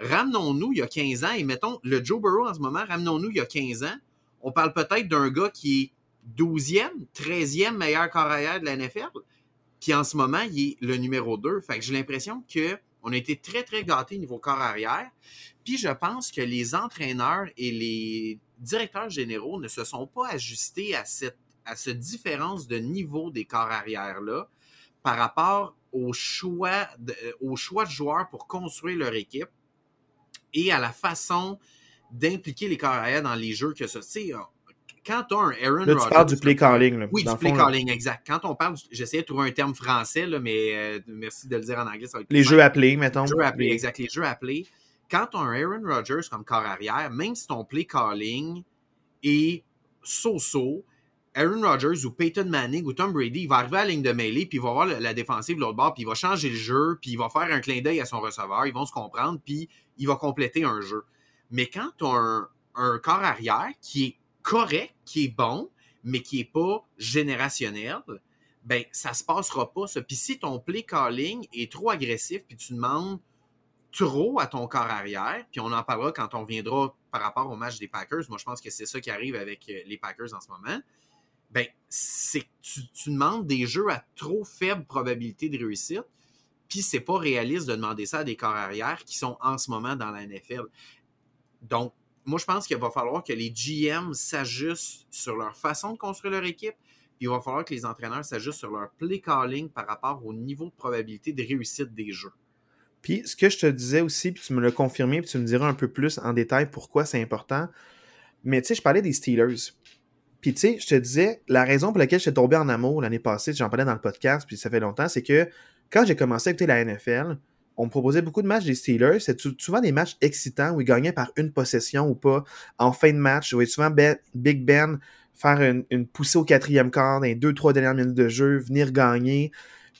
Ramenons-nous il y a 15 ans et mettons le Joe Burrow en ce moment, ramenons-nous il y a 15 ans. On parle peut-être d'un gars qui est 12e, 13e meilleur carrière de la NFL. Puis en ce moment, il est le numéro 2. Fait que j'ai l'impression que on a été très, très gâtés niveau corps arrière. Puis je pense que les entraîneurs et les directeurs généraux ne se sont pas ajustés à cette, à cette différence de niveau des corps arrière-là par rapport au choix, de, euh, au choix de joueurs pour construire leur équipe et à la façon d'impliquer les corps arrière dans les jeux que ce. Tu quand tu as un Aaron là, tu parles du play calling. oui, du play calling, exact. Quand on parle, j'essayais de trouver un terme français, là, mais euh, merci de le dire en anglais. les jeux appelés, mettons. Les jeux appelés, exact. Les jeux appelés. Quand tu as un Aaron Rodgers comme corps arrière, même si ton play calling est so-so, Aaron Rodgers ou Peyton Manning ou Tom Brady, il va arriver à la ligne de mêlée, puis il va voir la défensive de l'autre bord, puis il va changer le jeu, puis il va faire un clin d'œil à son receveur, ils vont se comprendre, puis il va compléter un jeu. Mais quand tu as un, corps arrière qui est correct, qui est bon, mais qui n'est pas générationnel, ben ça se passera pas. Puis si ton play calling est trop agressif, puis tu demandes trop à ton corps arrière, puis on en parlera quand on viendra par rapport au match des Packers. Moi, je pense que c'est ça qui arrive avec euh, les Packers en ce moment. Ben, c'est tu, tu demandes des jeux à trop faible probabilité de réussite, puis c'est pas réaliste de demander ça à des corps arrière qui sont en ce moment dans la NFL. Donc, moi, je pense qu'il va falloir que les GM s'ajustent sur leur façon de construire leur équipe, puis il va falloir que les entraîneurs s'ajustent sur leur play calling par rapport au niveau de probabilité de réussite des jeux. Puis ce que je te disais aussi, puis tu me l'as confirmé, puis tu me diras un peu plus en détail pourquoi c'est important. Mais tu sais, je parlais des Steelers. Puis tu sais, je te disais, la raison pour laquelle j'étais tombé en amour l'année passée, j'en parlais dans le podcast, puis ça fait longtemps, c'est que quand j'ai commencé à écouter la NFL, on me proposait beaucoup de matchs des Steelers. C'est souvent des matchs excitants où ils gagnaient par une possession ou pas. En fin de match, je voyais souvent Big Ben faire une, poussée au quatrième quart dans les deux, trois dernières minutes de jeu, venir gagner.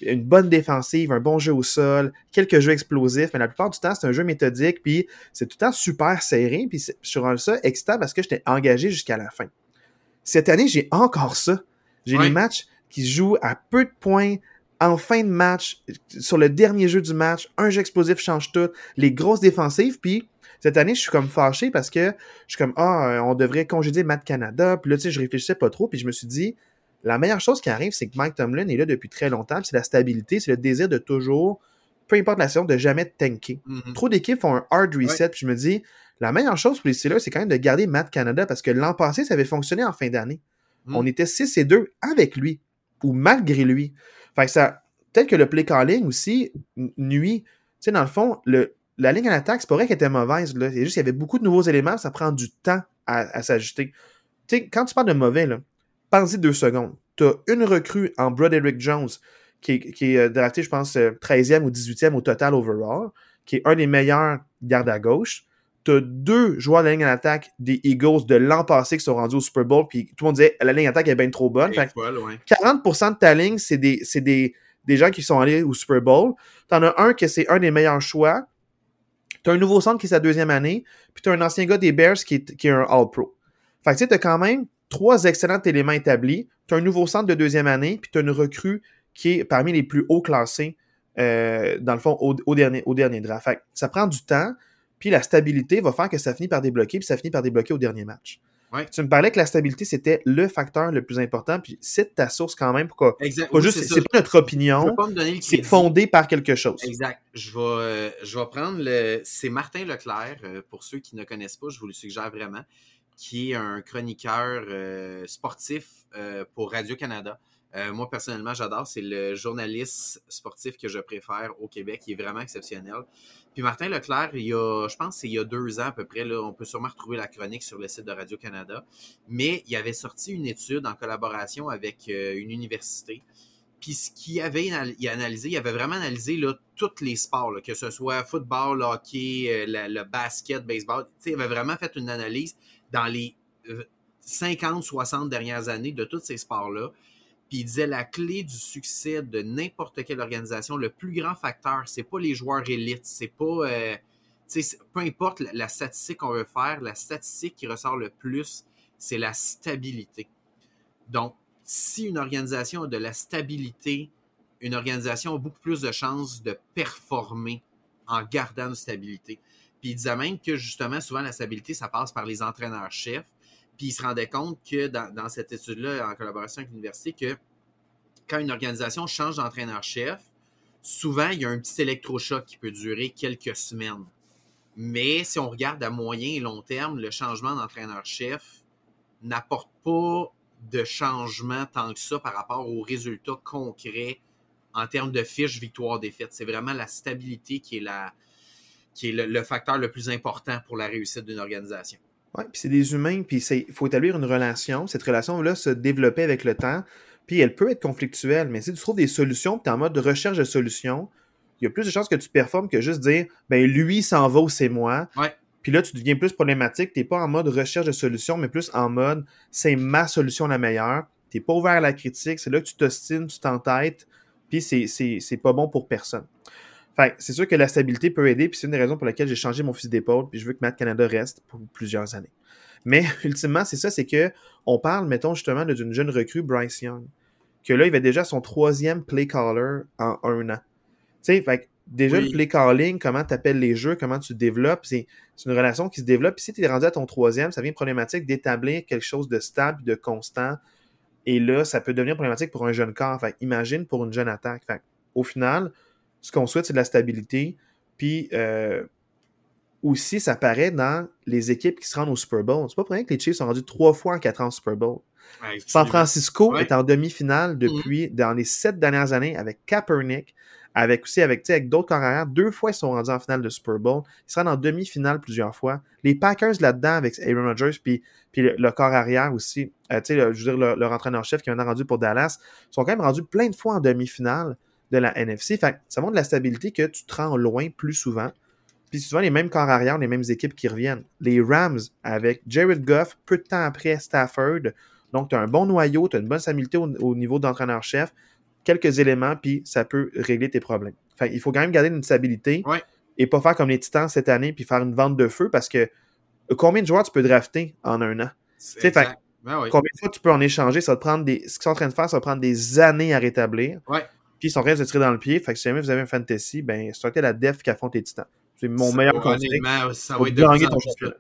Une bonne défensive, un bon jeu au sol, quelques jeux explosifs, mais la plupart du temps, c'est un jeu méthodique, puis c'est tout le temps super serré, puis suis rendu ça excitant parce que j'étais engagé jusqu'à la fin. cette année, j'ai encore ça. J'ai les matchs qui se jouent à peu de points, en fin de match, sur le dernier jeu du match, un jeu explosif change tout, les grosses défensives, puis cette année, je suis comme fâché parce que je suis comme, ah, on devrait congédier Matt Canada, puis là, tu sais, je réfléchissais pas trop, puis je me suis dit, la meilleure chose qui arrive, c'est que Mike Tomlin est là depuis très longtemps, c'est la stabilité, c'est le désir de toujours, peu importe la saison, de jamais tanker. Mhm. Trop d'équipes font un hard reset, puis je me dis, la meilleure chose pour les Steelers, c'est quand même de garder Matt Canada parce que l'an passé, ça avait fonctionné en fin d'année. Mm. On était 6 et 2 avec lui ou malgré lui. Fait que ça, peut-être que le play calling aussi nuit. Tu sais, dans le fond, le, la ligne à l'attaque, c'est pas vrai qu'elle était mauvaise. Là. C'est juste qu'il y avait beaucoup de nouveaux éléments, ça prend du temps à, à s'ajuster. Tu sais, quand tu parles de mauvais, là, pense-y deux secondes. Tu as une recrue en Broderick Jones qui est, qui est euh, drafté, je pense, euh, 13e ou 18e au total overall, qui est un des meilleurs gardes à gauche. Tu as deux joueurs de la ligne l'attaque des Eagles de l'an passé qui sont rendus au Super Bowl, puis tout le monde disait la ligne à l'attaque est bien trop bonne. Des Fait que fois, ouais. 40% de ta ligne, c'est des, c'est des, des gens qui sont allés au Super Bowl. T'en as un que c'est un des meilleurs choix. T'as un nouveau centre qui est sa deuxième année. Puis t'as un ancien gars des Bears qui est, qui est un All-Pro. Fait que tu sais, t'as quand même trois excellents éléments établis. T'as un nouveau centre de deuxième année. Puis t'as une recrue qui est parmi les plus hauts classés, euh, dans le fond, au, au dernier, au dernier draft. Fait que ça prend du temps. Puis la stabilité va faire que ça finit par débloquer. Puis ça finit par débloquer au dernier match. Ouais. Tu me parlais que la stabilité, c'était le facteur le plus important. Puis cite ta source quand même pour que Exact. pas Oui, juste, c'est pas notre opinion, c'est fondé par quelque chose. Exact. Je vais, euh, je vais prendre le. C'est Martin Leclerc, euh, pour ceux qui ne connaissent pas, je vous le suggère vraiment, qui est un chroniqueur euh, sportif euh, pour Radio-Canada. Euh, moi, personnellement, j'adore. C'est le journaliste sportif que je préfère au Québec. Il est vraiment exceptionnel. Puis Martin Leclerc, il y a, je pense c'est il y a deux ans à peu près, là, on peut sûrement retrouver la chronique sur le site de Radio-Canada, mais il avait sorti une étude en collaboration avec une université. Puis ce qu'il avait il analysé, il avait vraiment analysé là, tous les sports, que ce soit football, hockey, le basket, baseball. Il avait vraiment fait une analyse dans les euh, 50, 60 dernières années de tous ces sports-là. Puis il disait la clé du succès de n'importe quelle organisation, le plus grand facteur, c'est pas les joueurs élites, c'est pas. euh, peu importe la, la statistique qu'on veut faire, la statistique qui ressort le plus, c'est la stabilité. Donc, si une organisation a de la stabilité, une organisation a beaucoup plus de chances de performer en gardant une stabilité. Puis il disait même que justement, souvent, la stabilité, ça passe par les entraîneurs-chefs. Puis il se rendait compte que dans, dans cette étude-là, en collaboration avec l'université, que quand une organisation change d'entraîneur-chef, souvent, il y a un petit électrochoc qui peut durer quelques semaines. Mais si on regarde à moyen et long terme, le changement d'entraîneur-chef n'apporte pas de changement tant que ça par rapport aux résultats concrets en termes de fiches victoire-défaite. C'est vraiment la stabilité qui est, la, qui est le, le facteur le plus important pour la réussite d'une organisation. Ouais, puis c'est des humains, puis il faut établir une relation. Cette relation-là se développer avec le temps, puis elle peut être conflictuelle, mais si tu trouves des solutions, puis tu es en mode de recherche de solutions, il y a plus de chances que tu performes que juste dire, ben lui s'en va ou c'est moi. Ouais. Puis là, tu deviens plus problématique. Tu n'es pas en mode recherche de solutions, mais plus en mode c'est ma solution la meilleure. Tu n'es pas ouvert à la critique. C'est là que tu t'ostines, tu t'entêtes, puis c'est pas bon pour personne. Fait c'est sûr que la stabilité peut aider, puis c'est une des raisons pour lesquelles j'ai changé mon fusil d'épaule, puis je veux que Matt Canada reste pour plusieurs années. Mais ultimement, c'est ça, c'est que on parle, mettons, justement, de- d'une jeune recrue, Bryce Young, que là, il va déjà son troisième play caller en un an. Tu sais, fait déjà, Oui. le play calling, comment tu appelles les jeux, comment tu développes, c'est c'est une relation qui se développe. Puis si tu es rendu à ton troisième, ça devient problématique d'établir quelque chose de stable, de constant. Et là, ça peut devenir problématique pour un jeune corps. Fait imagine pour une jeune attaque. Fait au final, ce qu'on souhaite, c'est de la stabilité. Puis euh, aussi, ça paraît dans les équipes qui se rendent au Super Bowl. C'est pas pour rien que les Chiefs sont rendus trois fois en quatre ans au Super Bowl. San Francisco Ouais. est en demi-finale depuis dans les sept dernières années avec Kaepernick, avec aussi avec, avec d'autres corps arrière. Deux fois, ils sont rendus en finale de Super Bowl. Ils se rendent en demi-finale plusieurs fois. Les Packers là-dedans avec Aaron Rodgers, puis, puis le, le corps arrière aussi, euh, tu sais, le- je veux dire, leur, leur entraîneur-chef qui est maintenant rendu pour Dallas, sont quand même rendus plein de fois en demi-finale de la NFC. Fait que ça montre de la stabilité que tu te rends loin plus souvent. Puis souvent, les mêmes corps arrière, les mêmes équipes qui reviennent. Les Rams avec Jared Goff, peu de temps après Stafford. Donc, tu as un bon noyau, tu as une bonne stabilité au, au niveau d'entraîneur-chef, quelques éléments, puis ça peut régler tes problèmes. Fait il faut quand même garder une stabilité Ouais. et pas faire comme les Titans cette année puis faire une vente de feu parce que combien de joueurs tu peux drafter en un an? Fait-. Ben oui. Combien de fois tu peux en échanger? Ça va te prendre des... Ce qu'ils sont en train de faire, ça va prendre des années à rétablir. Ouais. Puis sont en train de tirer dans le pied. Fait que si jamais vous avez un fantasy, ben, sortez la def qui affronte les titans. C'est mon Ça, meilleur conseil. ça va être gagner ton championnat.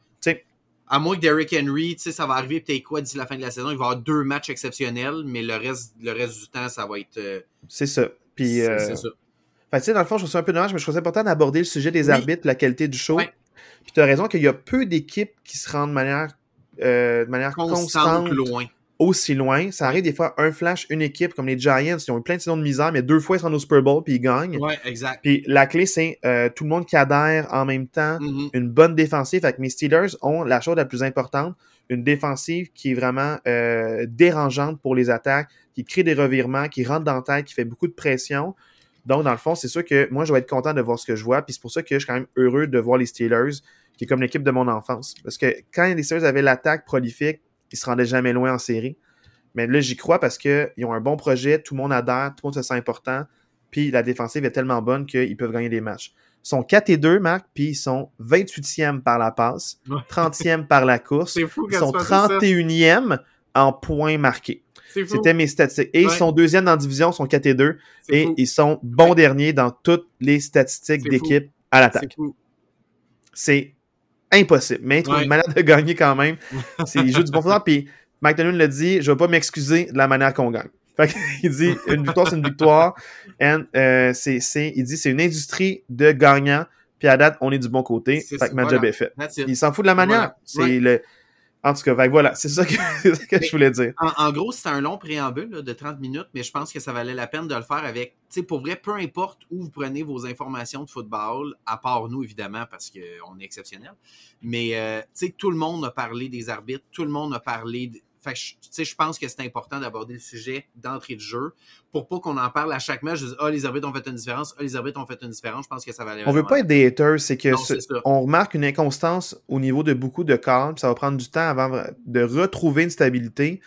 À moins que Derrick Henry, tu sais, ça va arriver peut-être quoi d'ici la fin de la saison. Il va y avoir deux matchs exceptionnels, mais le reste, le reste du temps, ça va être. euh, c'est ça. Puis, c'est euh, c'est ça. Fait que, dans le fond, je trouve ça un peu dommage, mais je trouve ça important d'aborder le sujet des Oui. arbitres, la qualité du show. Ouais. Puis tu as raison qu'il y a peu d'équipes qui se rendent de manière, euh, de manière Constante, constante, loin. Aussi loin. Ça arrive des fois un flash, une équipe, comme les Giants, qui ont eu plein de saisons de misère, mais deux fois ils rendent au Super Bowl puis ils gagnent. Ouais, exact. Puis la clé, c'est euh, tout le monde qui adhère en même temps, Mhm. une bonne défensive. Fait que mes Steelers ont la chose la plus importante, une défensive qui est vraiment euh, dérangeante pour les attaques, qui crée des revirements, qui rentre dans la tête, qui fait beaucoup de pression. Donc, dans le fond, c'est sûr que moi, je vais être content de voir ce que je vois. Puis c'est pour ça que je suis quand même heureux de voir les Steelers, qui est comme l'équipe de mon enfance. Parce que quand les Steelers avaient l'attaque prolifique, ils se rendaient jamais loin en série. Mais là, j'y crois parce qu'ils ont un bon projet, tout le monde adhère, tout le monde se sent important. Puis la défensive est tellement bonne qu'ils peuvent gagner des matchs. Ils sont 4 et 2, Marc, puis ils sont 28e par la passe, Ouais. 30e par la course. Fou Ils sont tu penses ça. 31e en points marqués. C'était mes statistiques. Et ils sont deuxième dans la division, ils sont 4 et 2. C'est Et fou. ils sont bons derniers dans toutes les statistiques d'équipe à l'attaque. C'est impossible. Mais Ouais. une manière de gagner quand même. C'est- jouent du bon football. Puis Mike Tomlin l'a dit, je vais pas m'excuser de la manière qu'on gagne. Fait il dit, une victoire, c'est une victoire. And, euh, c'est, c'est- il dit, c'est une industrie de gagnants. Puis à date, on est du bon côté. Fait que ma voilà. job est faite. Il s'en fout de la manière. Voilà. C'est Ouais. le... En tout cas, voilà, c'est ça que, c'est ça que Mais- je voulais dire. En, en gros, c'était un long préambule là, de 30 minutes, mais je pense que ça valait la peine de le faire avec, tu sais, pour vrai, peu importe où vous prenez vos informations de football, à part nous, évidemment, parce qu'on est exceptionnel, mais, euh, tu sais, tout le monde a parlé des arbitres, tout le monde a parlé... Fait que, je- tu sais, je pense que c'est important d'aborder le sujet d'entrée de jeu pour pas qu'on en parle à chaque match. Je dis, ah, les arbitres ont fait une différence, ah, les arbitres ont fait une différence. Je pense que ça valait On veut pas être des haters, c'est que Non, ce- on remarque une inconstance au niveau de beaucoup de puis ça va prendre du temps avant de retrouver une stabilité.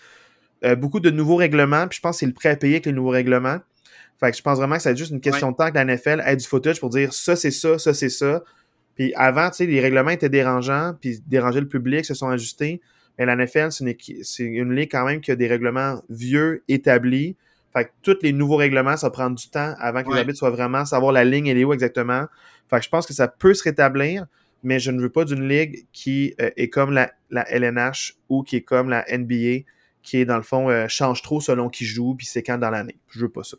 Euh, beaucoup de nouveaux règlements, puis je pense que c'est le prêt à payer avec les nouveaux règlements. Fait que je pense vraiment que c'est juste une question de temps que la NFL ait du footage pour dire ça c'est ça, ça c'est ça. Puis avant, tu sais, les règlements étaient dérangeants, puis dérangeaient le public, se sont ajustés. Mais la NFL, c'est une, c'est une ligue quand même qui a des règlements vieux, établis. Fait que tous les nouveaux règlements, ça va prendre du temps avant que les Ouais. arbitres soient vraiment, savoir la ligne elle est où exactement. Fait que je pense que ça peut se rétablir, mais je ne veux pas d'une ligue qui euh, est comme la, la LNH ou qui est comme la NBA, qui est dans le fond, euh, change trop selon qui joue, puis c'est quand dans l'année. Je veux pas ça.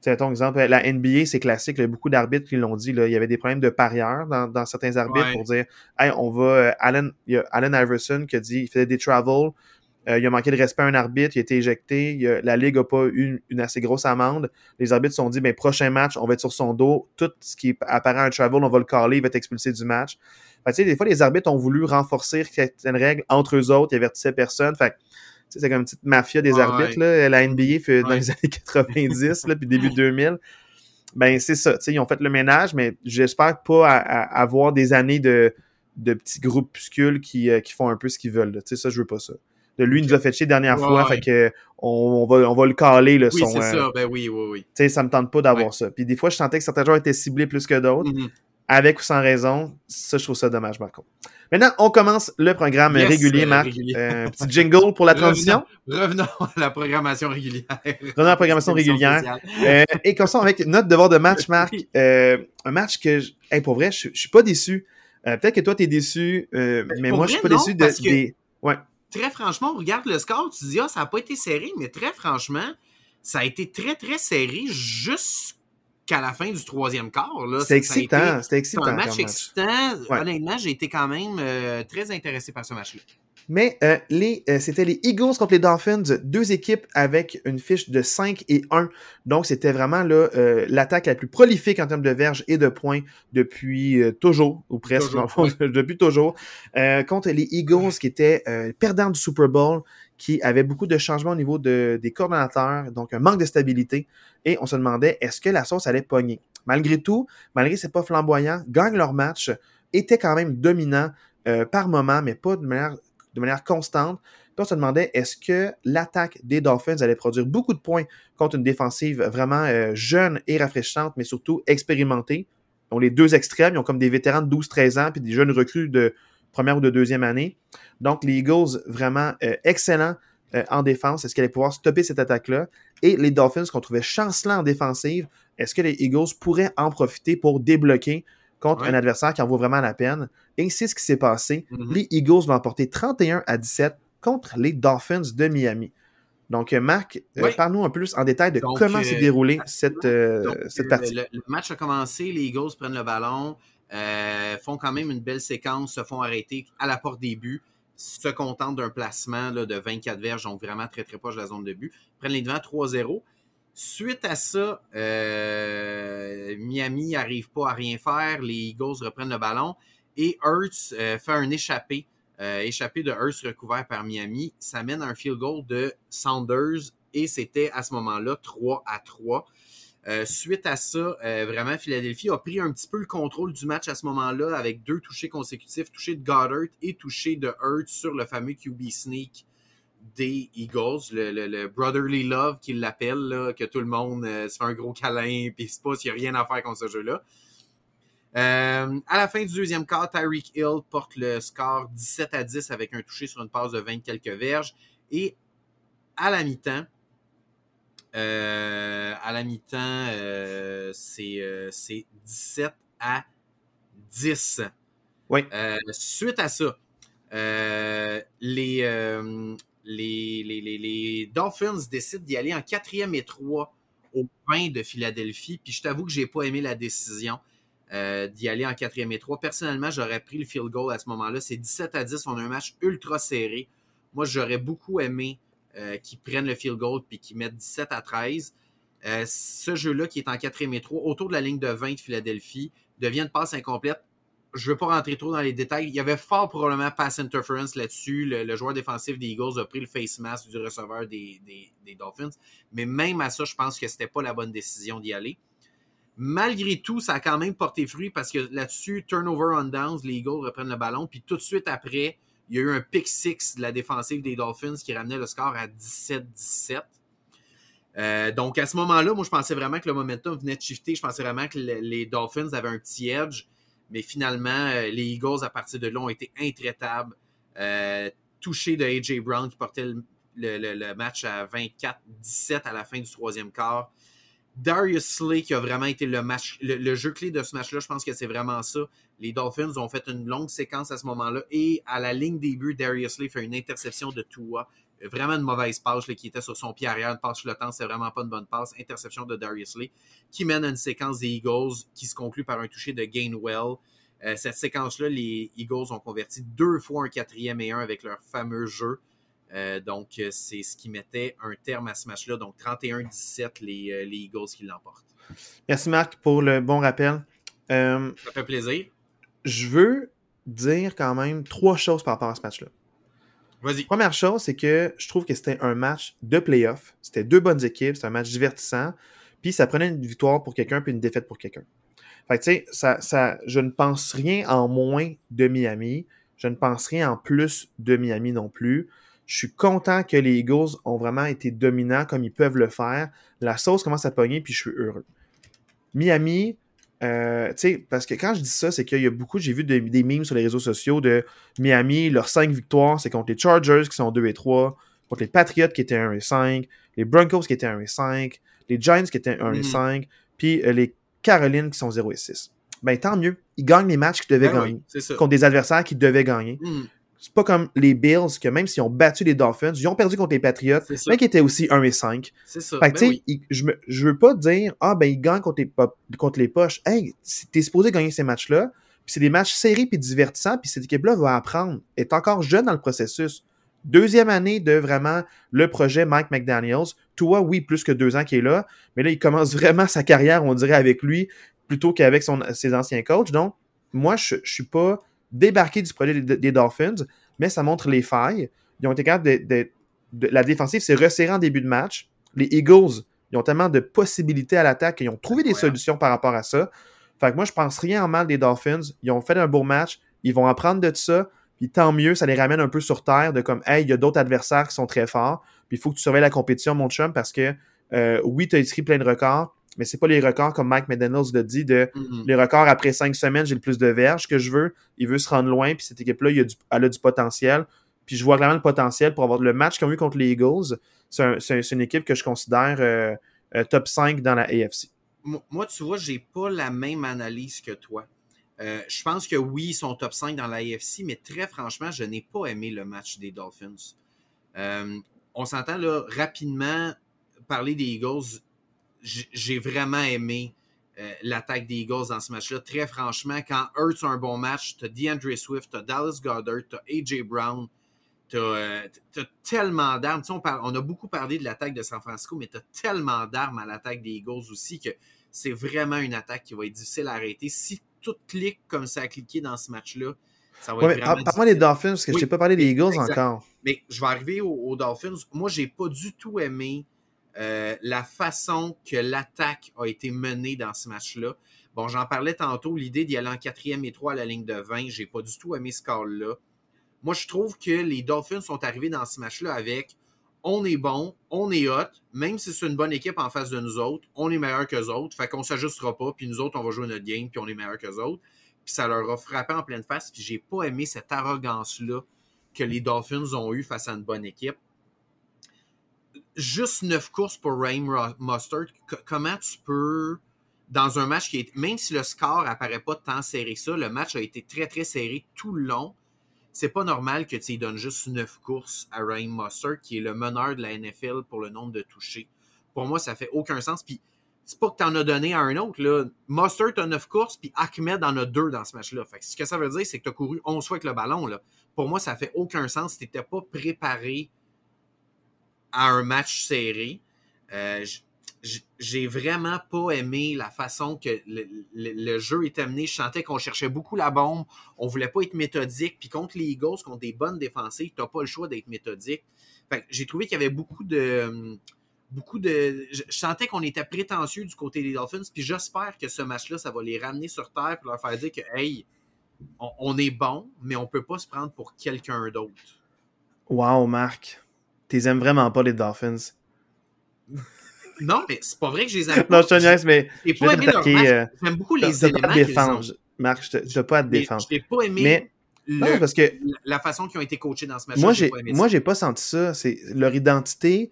Tu sais, ton exemple, la NBA, c'est classique. Il y a beaucoup d'arbitres qui l'ont dit. Là, il y avait des problèmes de parieurs dans, dans certains arbitres Ouais. pour dire Hey, on va. euh, Allen, il y a Allen Iverson qui a dit il faisait des travels. euh, il a manqué de respect à un arbitre, il a été éjecté. il a- la Ligue n'a pas eu une, une assez grosse amende. Les arbitres se sont dit ben, prochain match, on va être sur son dos. Tout ce qui apparaît à un travel, on va le caller, il va être expulsé du match. Fait que, tu sais, des fois, les arbitres ont voulu renforcer certaines règles entre eux autres, ils avertissaient personne. Fait c'est comme une petite mafia des arbitres. Là. La NBA fait dans les années 90, là, puis début 2000. Ben, c'est ça. tu sais, Ils ont fait le ménage, mais j'espère pas à- à- avoir des années de, de petits groupuscules qui, euh, qui font un peu ce qu'ils veulent. Tu sais, ça, je veux pas ça. De lui, il nous a fait chier la dernière fois, ouais. fait que on, on va, on va le caler, Oui, son, c'est euh, ça. Ben oui, oui, oui. tu sais, ça me tente pas d'avoir ça. Puis des fois, je sentais que certains joueurs étaient ciblés plus que d'autres, Mhm. Avec ou sans raison. Ça, je trouve ça dommage, Marco. Maintenant, on commence le programme Yes, régulier, euh, Marc. régulier. Euh, un petit jingle pour la transition. Revenons à la programmation régulière. Revenons à la programmation régulière. Euh, et comme ça, avec notre devoir de match, Marc, euh, un match que, je- hey, pour vrai, je, je suis pas déçu. Peut-être que toi, t'es déçu, euh, mais pour moi, je suis vrai, pas non, déçu de, parce que- des... Très franchement, on regarde le score, tu te dis, ah, ça n'a pas été serré, mais très franchement, ça a été très, très serré jusqu'à la fin du troisième quart. été- excitant, c'était C'est excitant. un match excitant. Ouais. Honnêtement, j'ai été quand même euh, très intéressé par ce match-là. Mais euh, les, euh, c'était les Eagles contre les Dolphins, deux équipes avec une fiche de 5 et 1. Donc, c'était vraiment euh, l'attaque la plus prolifique en termes de verges et de points depuis euh, toujours, ou presque, Toujours, depuis toujours, euh, contre les Eagles qui étaient euh, perdants du Super Bowl, qui avaient beaucoup de changements au niveau de, des coordonnateurs, donc un manque de stabilité. Et on se demandait, est-ce que la sauce allait pogner? Malgré tout, malgré que c'est pas flamboyant, gagnent leur match, étaient quand même dominants euh, par moment, mais pas de manière de manière constante. Puis on se demandait est-ce que l'attaque des Dolphins allait produire beaucoup de points contre une défensive vraiment euh, jeune et rafraîchissante, mais surtout expérimentée? Ils ont les deux extrêmes, ils ont comme des vétérans de 12-13 ans, puis des jeunes recrues de première ou de deuxième année. Donc, les Eagles, vraiment euh, excellents euh, en défense. Est-ce qu'elle allait pouvoir stopper cette attaque-là? Et les Dolphins, qu'on trouvait chancelants en défensive, est-ce que les Eagles pourraient en profiter pour débloquer contre un adversaire qui en vaut vraiment la peine? Et c'est ce qui s'est passé. Mm-hmm. Les Eagles vont emporter 31 à 17 contre les Dolphins de Miami. Donc, euh, Marc, euh, parle-nous un peu plus en détail de comment s'est déroulée cette, cette partie. Le, match a commencé, les Eagles prennent le ballon, font quand même une belle séquence, se font arrêter à la porte des buts se contentent d'un placement là, de 24 verges, donc vraiment très très proche de la zone de but. prennent les devants 3-0. Suite à ça, euh, Miami n'arrive pas à rien faire. Les Eagles reprennent le ballon et Hurts euh, fait un échappé. Euh, échappé de Hurts recouvert par Miami. Ça mène à un field goal de Saunders et c'était à ce moment-là 3 à 3. Euh, suite à ça, euh, vraiment, Philadelphie a pris un petit peu le contrôle du match à ce moment-là avec deux touchés consécutifs, touché de Goddard et touché de Hurt sur le fameux QB sneak des Eagles, le, Brotherly Love qu'il l'appelle, que tout le monde euh, se fait un gros câlin puis se passe, il n'y a rien à faire contre ce jeu-là. à la fin du deuxième quart, Tyreek Hill porte le score 17 à 10 avec un touché sur une passe de 20 quelques verges. Et à la mi-temps, euh, à la mi-temps, euh, c'est 17 euh, à 10. Oui. suite à ça, les, les, les, les, Dolphins décident d'y aller en quatrième et 3 au point de Philadelphie. Puis je t'avoue que j'ai pas aimé la décision d'y aller en quatrième et 3. Personnellement, j'aurais pris le field goal à ce moment-là. C'est 17 à 10. On a un match ultra serré. Moi, j'aurais beaucoup aimé qui prennent le field goal puis qui mettent 17 à 13. Euh, ce jeu-là, qui est en quatrième et 3, autour de la ligne de 20 de Philadelphie, devient une passe incomplète. Je ne veux pas rentrer trop dans les détails. Il y avait fort probablement pass interference là-dessus. Le, joueur défensif des Eagles a pris le face mask du receveur des, Dolphins. Mais même à ça, je pense que ce n'était pas la bonne décision d'y aller. Malgré tout, ça a quand même porté fruit parce que là-dessus, turnover on downs, les Eagles reprennent le ballon. Puis tout de suite après, il y a eu un pick six de la défensive des Dolphins qui ramenait le score à 17-17. Euh, donc à ce moment-là, moi je pensais vraiment que le momentum venait de shifter. Je pensais vraiment que les Dolphins avaient un petit edge. Mais finalement, euh, les Eagles, à partir de là, ont été intraitables. Euh, touchés de A.J. Brown qui portait le match à 24-17 à la fin du troisième quart. Darius Slay qui a vraiment été le match, le, jeu clé de ce match-là, je pense que c'est vraiment ça. Les Dolphins ont fait une longue séquence à ce moment-là et à la ligne début, Darius Slay fait une interception de Tua. Vraiment une mauvaise passe qui était sur son pied arrière, une passe flottante, c'est vraiment pas une bonne passe. Interception de Darius Slay qui mène à une séquence des Eagles qui se conclut par un toucher de Gainwell. Euh, cette séquence-là, les Eagles ont converti deux fois un quatrième et un avec leur fameux jeu. Euh, donc, euh, c'est ce qui mettait un terme à ce match-là. Donc, 31-17, les, euh, les, Eagles qui l'emportent. Merci, Marc, pour le bon rappel. Ça fait plaisir. Je veux dire quand même trois choses par rapport à ce match-là. Vas-y. Première chose, c'est que je trouve que c'était un match de playoff. C'était deux bonnes équipes, c'était un match divertissant. Puis ça prenait une victoire pour quelqu'un, puis une défaite pour quelqu'un. Fait que, tu sais, ça, ça, je ne pense rien en moins de Miami. Je ne pense rien en plus de Miami non plus. Je suis content que les Eagles ont vraiment été dominants comme ils peuvent le faire. La sauce commence à pogner, puis je suis heureux. Miami, euh, tu sais, parce que quand je dis ça, c'est qu'il y a beaucoup, j'ai vu des memes sur les réseaux sociaux de Miami, leurs cinq victoires, c'est contre les Chargers qui sont 2 et 3, contre les Patriots qui étaient 1 et 5, les Broncos qui étaient 1 et 5, les Giants qui étaient 1 et 5, mm. puis euh, les Carolines qui sont 0 et 6. Ben tant mieux, ils gagnent les matchs qu'ils devaient ben gagner contre des adversaires qui devaient gagner. Mm. C'est pas comme les Bills, que même s'ils ont battu les Dolphins, ils ont perdu contre les Patriots, mais qui étaient aussi 1 et 5. C'est ça. Fait que, ben oui. je, me, je veux pas dire, ah, ben, ils gagnent contre les, contre les poches. Hey, t'es supposé gagner ces matchs-là. Puis c'est des matchs serrés puis divertissants. Puis cette équipe-là va apprendre. Elle est encore jeune dans le processus. Deuxième année de vraiment le projet Mike McDaniels. Toi, oui, plus que deux ans qu'il est là. Mais là, il commence vraiment sa carrière, on dirait, avec lui, plutôt qu'avec ses anciens coachs. Donc, moi, je, je suis pas débarquer du projet des, Dolphins, mais ça montre les failles. Ils ont été capables de, la défensive s'est resserrée en début de match. Les Eagles, ils ont tellement de possibilités à l'attaque qu'ils ont trouvé des solutions par rapport à ça. Fait que moi, je pense rien en mal des Dolphins. Ils ont fait un beau match. Ils vont apprendre de ça. Puis tant mieux, ça les ramène un peu sur terre de comme, hey, il y a d'autres adversaires qui sont très forts. Puis il faut que tu surveilles la compétition, mon chum, parce que euh, oui, tu as écrit plein de records, mais c'est pas les records comme Mike McDaniels l'a dit de Mhm. les records après cinq semaines, j'ai le plus de verges que je veux. Il veut se rendre loin, puis cette équipe-là, elle a du potentiel. Puis je vois clairement le potentiel pour avoir le match qu'ils ont eu contre les Eagles. C'est un- c'est un- c'est une équipe que je considère euh, euh, top 5 dans la AFC. Moi, tu vois, j'ai pas la même analyse que toi. Euh, je pense que oui, ils sont top 5 dans la AFC, mais très franchement, je n'ai pas aimé le match des Dolphins. On s'entend là rapidement parler des Eagles. J'ai vraiment aimé euh, l'attaque des Eagles dans ce match-là. Très franchement, quand Hurts a un bon match, tu as DeAndre Swift, tu as Dallas Goddard, tu as A.J. Brown, tu as, tellement d'armes. Tu sais, on, a beaucoup parlé de l'attaque de San Francisco, mais tu as tellement d'armes à l'attaque des Eagles aussi que c'est vraiment une attaque qui va être difficile à arrêter. Si tout clique comme ça a cliqué dans ce match-là, ça va Ouais, être vraiment par- Parle-moi des. Dolphins, parce que je Oui, t'ai pas parlé des Eagles exact. encore. Mais je vais arriver aux, aux Dolphins. Moi, j'ai pas du tout aimé euh, la façon que l'attaque a été menée dans ce match-là. Bon, j'en parlais tantôt, l'idée d'y aller en quatrième et trois à la ligne de 20, j'ai pas du tout aimé ce call-là. Moi, je trouve que les Dolphins sont arrivés dans ce match-là avec on est bon, on est hot, même si c'est une bonne équipe en face de nous autres, on est meilleur qu'eux autres, fait qu'on s'ajustera pas, puis nous autres, on va jouer notre game, puis on est meilleur qu'eux autres. Puis ça leur a frappé en pleine face, puis j'ai pas aimé cette arrogance-là que les Dolphins ont eu face à une bonne équipe. Juste neuf courses pour Raheem Mustard, co- comment tu peux, dans un match qui est, même si le score apparaît pas tant serré que ça, le match a été très très serré tout le long. C'est pas normal que tu donnes juste neuf courses à Raheem Mustard, qui est le meneur de la NFL pour le nombre de touchés. Pour moi, ça fait aucun sens. Puis c'est pas que tu en as donné à un autre. Là. Mustard a 9 courses, puis Ahmed en a 2 dans ce match-là. Ce que ça veut dire, c'est que tu as couru 11 fois avec le ballon. Là. Pour moi, ça fait aucun sens. Tu n'étais pas préparé à un match serré. Euh, J'ai vraiment pas aimé la façon que le, le- le jeu est amené. Je sentais qu'on cherchait beaucoup la bombe. On voulait pas être méthodique. Puis contre les Eagles, contre des bonnes défensives, tu n'as pas le choix d'être méthodique. Fait j'ai trouvé qu'il y avait beaucoup de beaucoup de. Je, je sentais qu'on était prétentieux du côté des Dolphins, puis j'espère que ce match-là, ça va les ramener sur terre pour leur faire dire que, hey, on, on est bon, mais on peut pas se prendre pour quelqu'un d'autre. Wow, Marc. T'es aimes vraiment pas les Dolphins. Non, mais c'est pas vrai que je les aime Non, pas. je te niaise, mais J'ai pas aimé leur match. euh, J'aime beaucoup les éléments défendre. Marc, je te- pas à te défendre. Je n'ai pas aimé Mais le- non, parce que la façon qu'ils ont été coachés dans ce match-là. moi, j'ai moi, j'ai pas senti ça. C'est leur identité,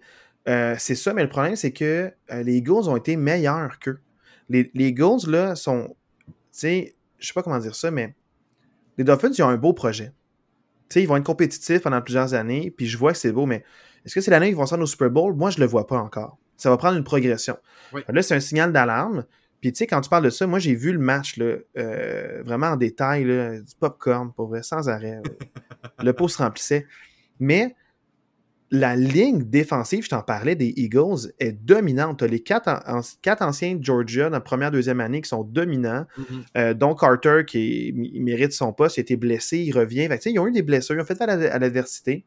euh, c'est ça. Mais le problème, c'est que euh, les Eagles ont été meilleurs qu'eux. Les, les Eagles là sont, tu sais, je sais pas comment dire ça, mais les Dolphins ils ont un beau projet. Tu sais, ils vont être compétitifs pendant plusieurs années, puis je vois que c'est beau, mais est-ce que c'est l'année qu'ils vont se rendre au Super Bowl? Moi, je le vois pas encore. Ça va prendre une progression. Oui. Là, c'est un signal d'alarme. Puis, tu sais, quand tu parles de ça, moi, j'ai vu le match, là, euh, vraiment en détail, là, du popcorn, pour vrai, sans arrêt. le pot se remplissait. Mais la ligne défensive, je t'en parlais, des Eagles, est dominante. Tu as les quatre, an- an- quatre anciens de Georgia dans la première, deuxième année qui sont dominants. Mhm. Euh, dont Carter, qui mérite son poste, il a été blessé, il revient. Fait que, tu sais, ils ont eu des blessures, ils ont fait à l'adversité.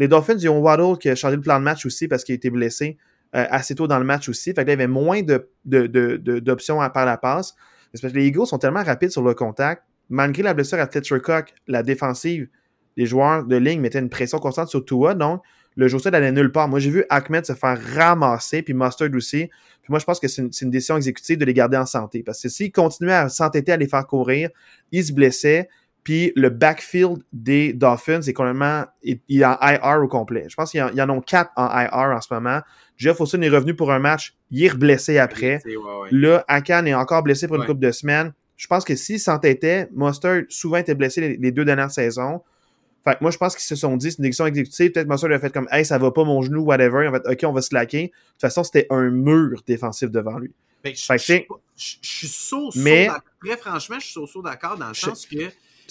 Les Dolphins, ils ont Waddle qui a changé le plan de match aussi parce qu'il a été blessé euh, assez tôt dans le match aussi. Fait que là, il y avait moins de, de- de- de- d'options à par la passe. Parce que les Eagles sont tellement rapides sur le contact. Malgré la blessure à Fletcher la défensive, les joueurs de ligne mettaient une pression constante sur Tua. Donc, le jeu sol allait nulle part. Moi, j'ai vu Ahmed se faire ramasser, puis Mustard aussi. Puis moi, je pense que c'est une, une décision exécutive de les garder en santé. Parce que s'ils continuaient à s'entêter à les faire courir, ils se blessaient. Puis le backfield des Dolphins est complètement. Il il est en IR au complet. Je pense qu'il y en, en a quatre en IR en ce moment. Jeff Wilson est revenu pour un match. Il est reblessé après. C'est- ouais, ouais. Là, Akan est encore blessé pour une Ouais. couple de semaines. Je pense que s'il s'entêtait, Mustard souvent était blessé les, les deux dernières saisons. Fait que moi, je pense qu'ils se sont dit, c'est une décision exécutive. Peut-être Mustard a fait comme, hey, ça va pas mon genou, whatever. En fait, OK, on va se laquer. De toute façon, c'était un mur défensif devant lui. Que je- Fait que je c'est- suis pas- je je suis saut Mais-. Très franchement, je suis saut d'accord dans le sens que.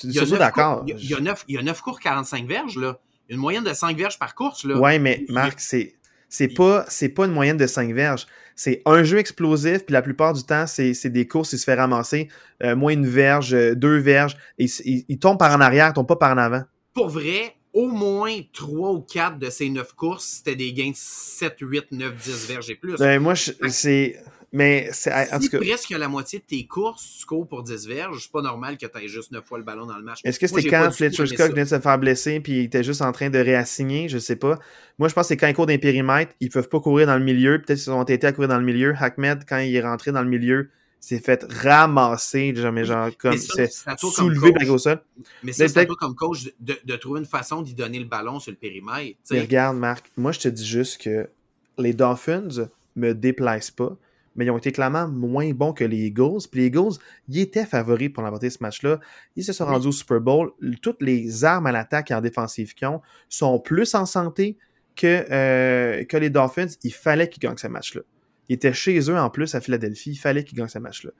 Il y a d'accord. Il y a- il y a neuf- il y a 9 cours 45 verges, là. Une moyenne de 5 verges par course, là. Ouais, mais Marc, c'est c'est pas c'est pas une moyenne de 5 verges. C'est un jeu explosif, puis la plupart du temps, c'est des courses, il se fait ramasser euh, moins une verge, euh, deux verges, et il, tombe par en arrière, il tombe pas par en avant. Pour vrai, au moins 3 ou 4 de ces 9 courses, c'était des gains de 7, 8, 9, 10 verges et plus. Ben, moi, c'est Mais c'est en Si tout cas. presque la moitié de tes courses, tu cours pour 10 verges, c'est pas normal que tu aies juste 9 fois le ballon dans le match. Est-ce que c'était quand Fletcher Scott venait de se faire blesser puis il était juste en train de réassigner? Je sais pas. Moi, je pense que c'est quand ils courent dans les périmètres, ils peuvent pas courir dans le milieu. Peut-être qu'ils ont été à courir dans le milieu. Ahmed, quand il est rentré dans le milieu, s'est fait ramasser, jamais genre comme Mais c'est soulevé par au sol. Mais ça, Mais c'est toi comme coach de, de trouver une façon d'y donner le ballon sur le périmètre. Mais regarde, Marc, moi je te dis juste que les Dolphins me déplacent pas, mais ils ont été clairement moins bons que les Eagles. Puis les Eagles, ils étaient favoris pour l'emporter ce match-là. Ils se sont Oui. rendus au Super Bowl. Toutes les armes à l'attaque et en défensive qu'ils ont sont plus en santé que, euh, que les Dolphins. Il fallait qu'ils gagnent ce match-là. Ils étaient chez eux en plus à Philadelphie. Il fallait qu'ils gagnent ce match-là.